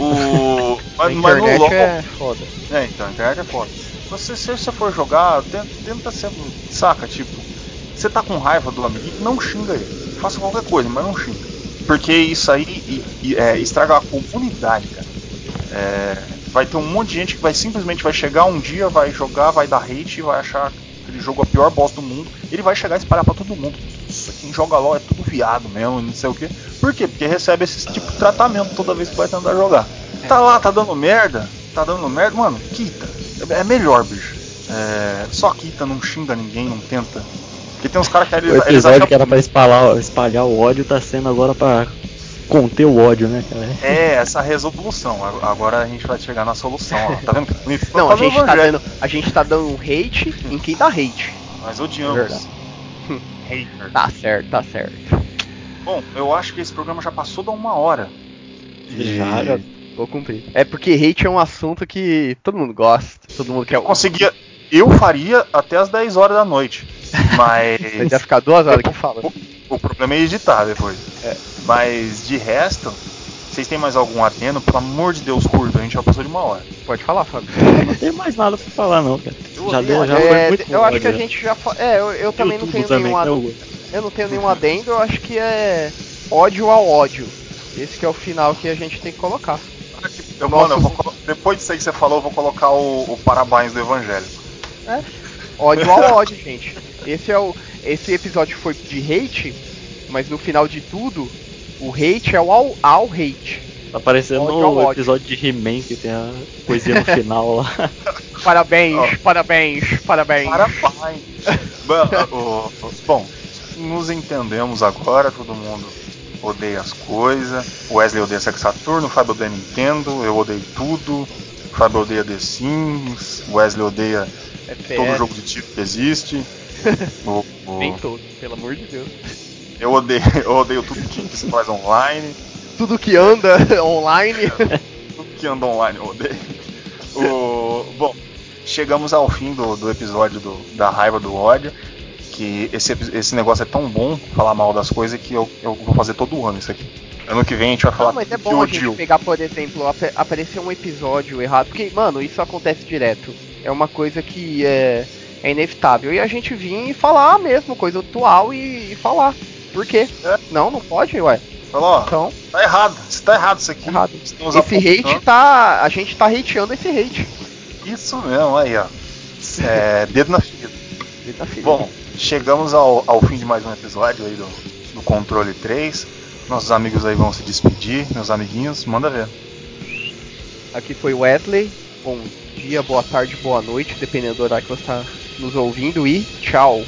O, <laughs> mas, mas no local, é foda. É, então, a internet é foda. Você, se você for jogar, tenta, tenta ser. Saca, tipo, você tá com raiva do amigo, não xinga ele. Faça qualquer coisa, mas não xinga. Porque isso aí e, e, é, estraga a comunidade, cara. É, vai ter um monte de gente que vai simplesmente vai chegar um dia, vai jogar, vai dar hate e vai achar aquele jogo a pior boss do mundo. Ele vai chegar e espalhar pra todo mundo. Isso, quem joga LOL é tudo viado mesmo, não sei o que. Por quê? Porque recebe esse tipo de tratamento toda vez que vai tentar jogar. Tá lá, tá dando merda, tá dando merda, mano, quita. É melhor, bicho. É, só quita, não xinga ninguém, não tenta. Porque tem uns caras que eles, O episódio eles que era pra espalhar, espalhar o ódio tá sendo agora pra conter o ódio, né, cara? É, essa resolução. Agora a gente vai chegar na solução. Ó. Tá vendo? <laughs> Não, a gente, tá dando, a gente tá dando um hate em quem dá hate. Nós odiamos. <laughs> Hater. Tá certo, tá certo. Bom, eu acho que esse programa já passou da uma hora. E... Já, já vou cumprir. É porque hate é um assunto que todo mundo gosta, todo mundo quer. Eu conseguia. Eu faria até as 10 horas da noite. Mas. Vai ia ficar duas horas que fala. O, o, problema é editar depois. É. Mas de resto, vocês têm mais algum adendo? Pelo amor de Deus, curto, a gente já passou de uma hora. Pode falar, Fábio. Não tem mais nada pra falar, não, cara. Já deu, já é, foi muito Eu acho que a gente já. É, eu, eu também não tenho também, nenhum adendo. Eu não tenho nenhum adendo, eu acho que é ódio ao ódio. Esse que é o final que a gente tem que colocar. Eu, mano, eu vou, depois disso aí que você falou, eu vou colocar o, o parabéns do Evangelho. É. Ódio ao ódio, gente. Esse é o. Esse episódio foi de hate, mas no final de tudo, o hate é o ao, ao hate. Tá parecendo o episódio de He-Man que tem a poesia no <laughs> final lá. Parabéns, oh. parabéns, parabéns. Parabéns. <laughs> bom, bom, nos entendemos agora, todo mundo odeia as coisas. O Wesley odeia Sega Saturno, o Fábio odeia Nintendo, eu odeio tudo. O Fábio odeia The Sims, o Wesley odeia FPS. todo jogo de tipo que existe. Nem todo, pelo amor de Deus. Eu odeio, eu odeio tudo que se faz online. Tudo que anda <laughs> online. tudo que anda online eu odeio. O, bom, chegamos ao fim do, do episódio do, da raiva do ódio que esse, esse negócio é tão bom falar mal das coisas que eu, eu vou fazer todo ano isso aqui. Ano que vem a gente vai falar Não, mas é bom a gente pegar, por exemplo, ap aparecer um episódio errado, porque, mano, isso acontece direto. É uma coisa que é, é inevitável. E a gente vir e falar mesmo, coisa atual e, e falar. Por quê? É. Não, não pode, ué. Falou, então, tá errado. Isso tá errado isso aqui. Errado. Esse hate tá. A gente tá hateando esse hate. Isso mesmo, aí, ó. É, <laughs> dedo na ferida. Dedo na ferida. Bom, chegamos ao, ao fim de mais um episódio aí do, do Controle 3. Nossos amigos aí vão se despedir, meus amiguinhos, manda ver. Aqui foi Wesley. Bom dia, boa tarde, boa noite, dependendo do horário que você está nos ouvindo e tchau.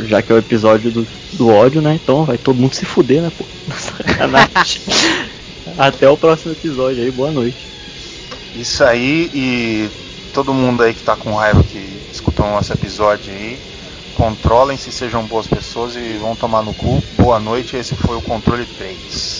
Já que é o episódio do, do ódio, né? Então vai todo mundo se fuder, né, pô? <laughs> Até o próximo episódio aí, boa noite. Isso aí e todo mundo aí que tá com raiva que escutou o nosso episódio aí, controlem-se, sejam boas pessoas e vão tomar no cu. Boa noite, esse foi o Controle 3.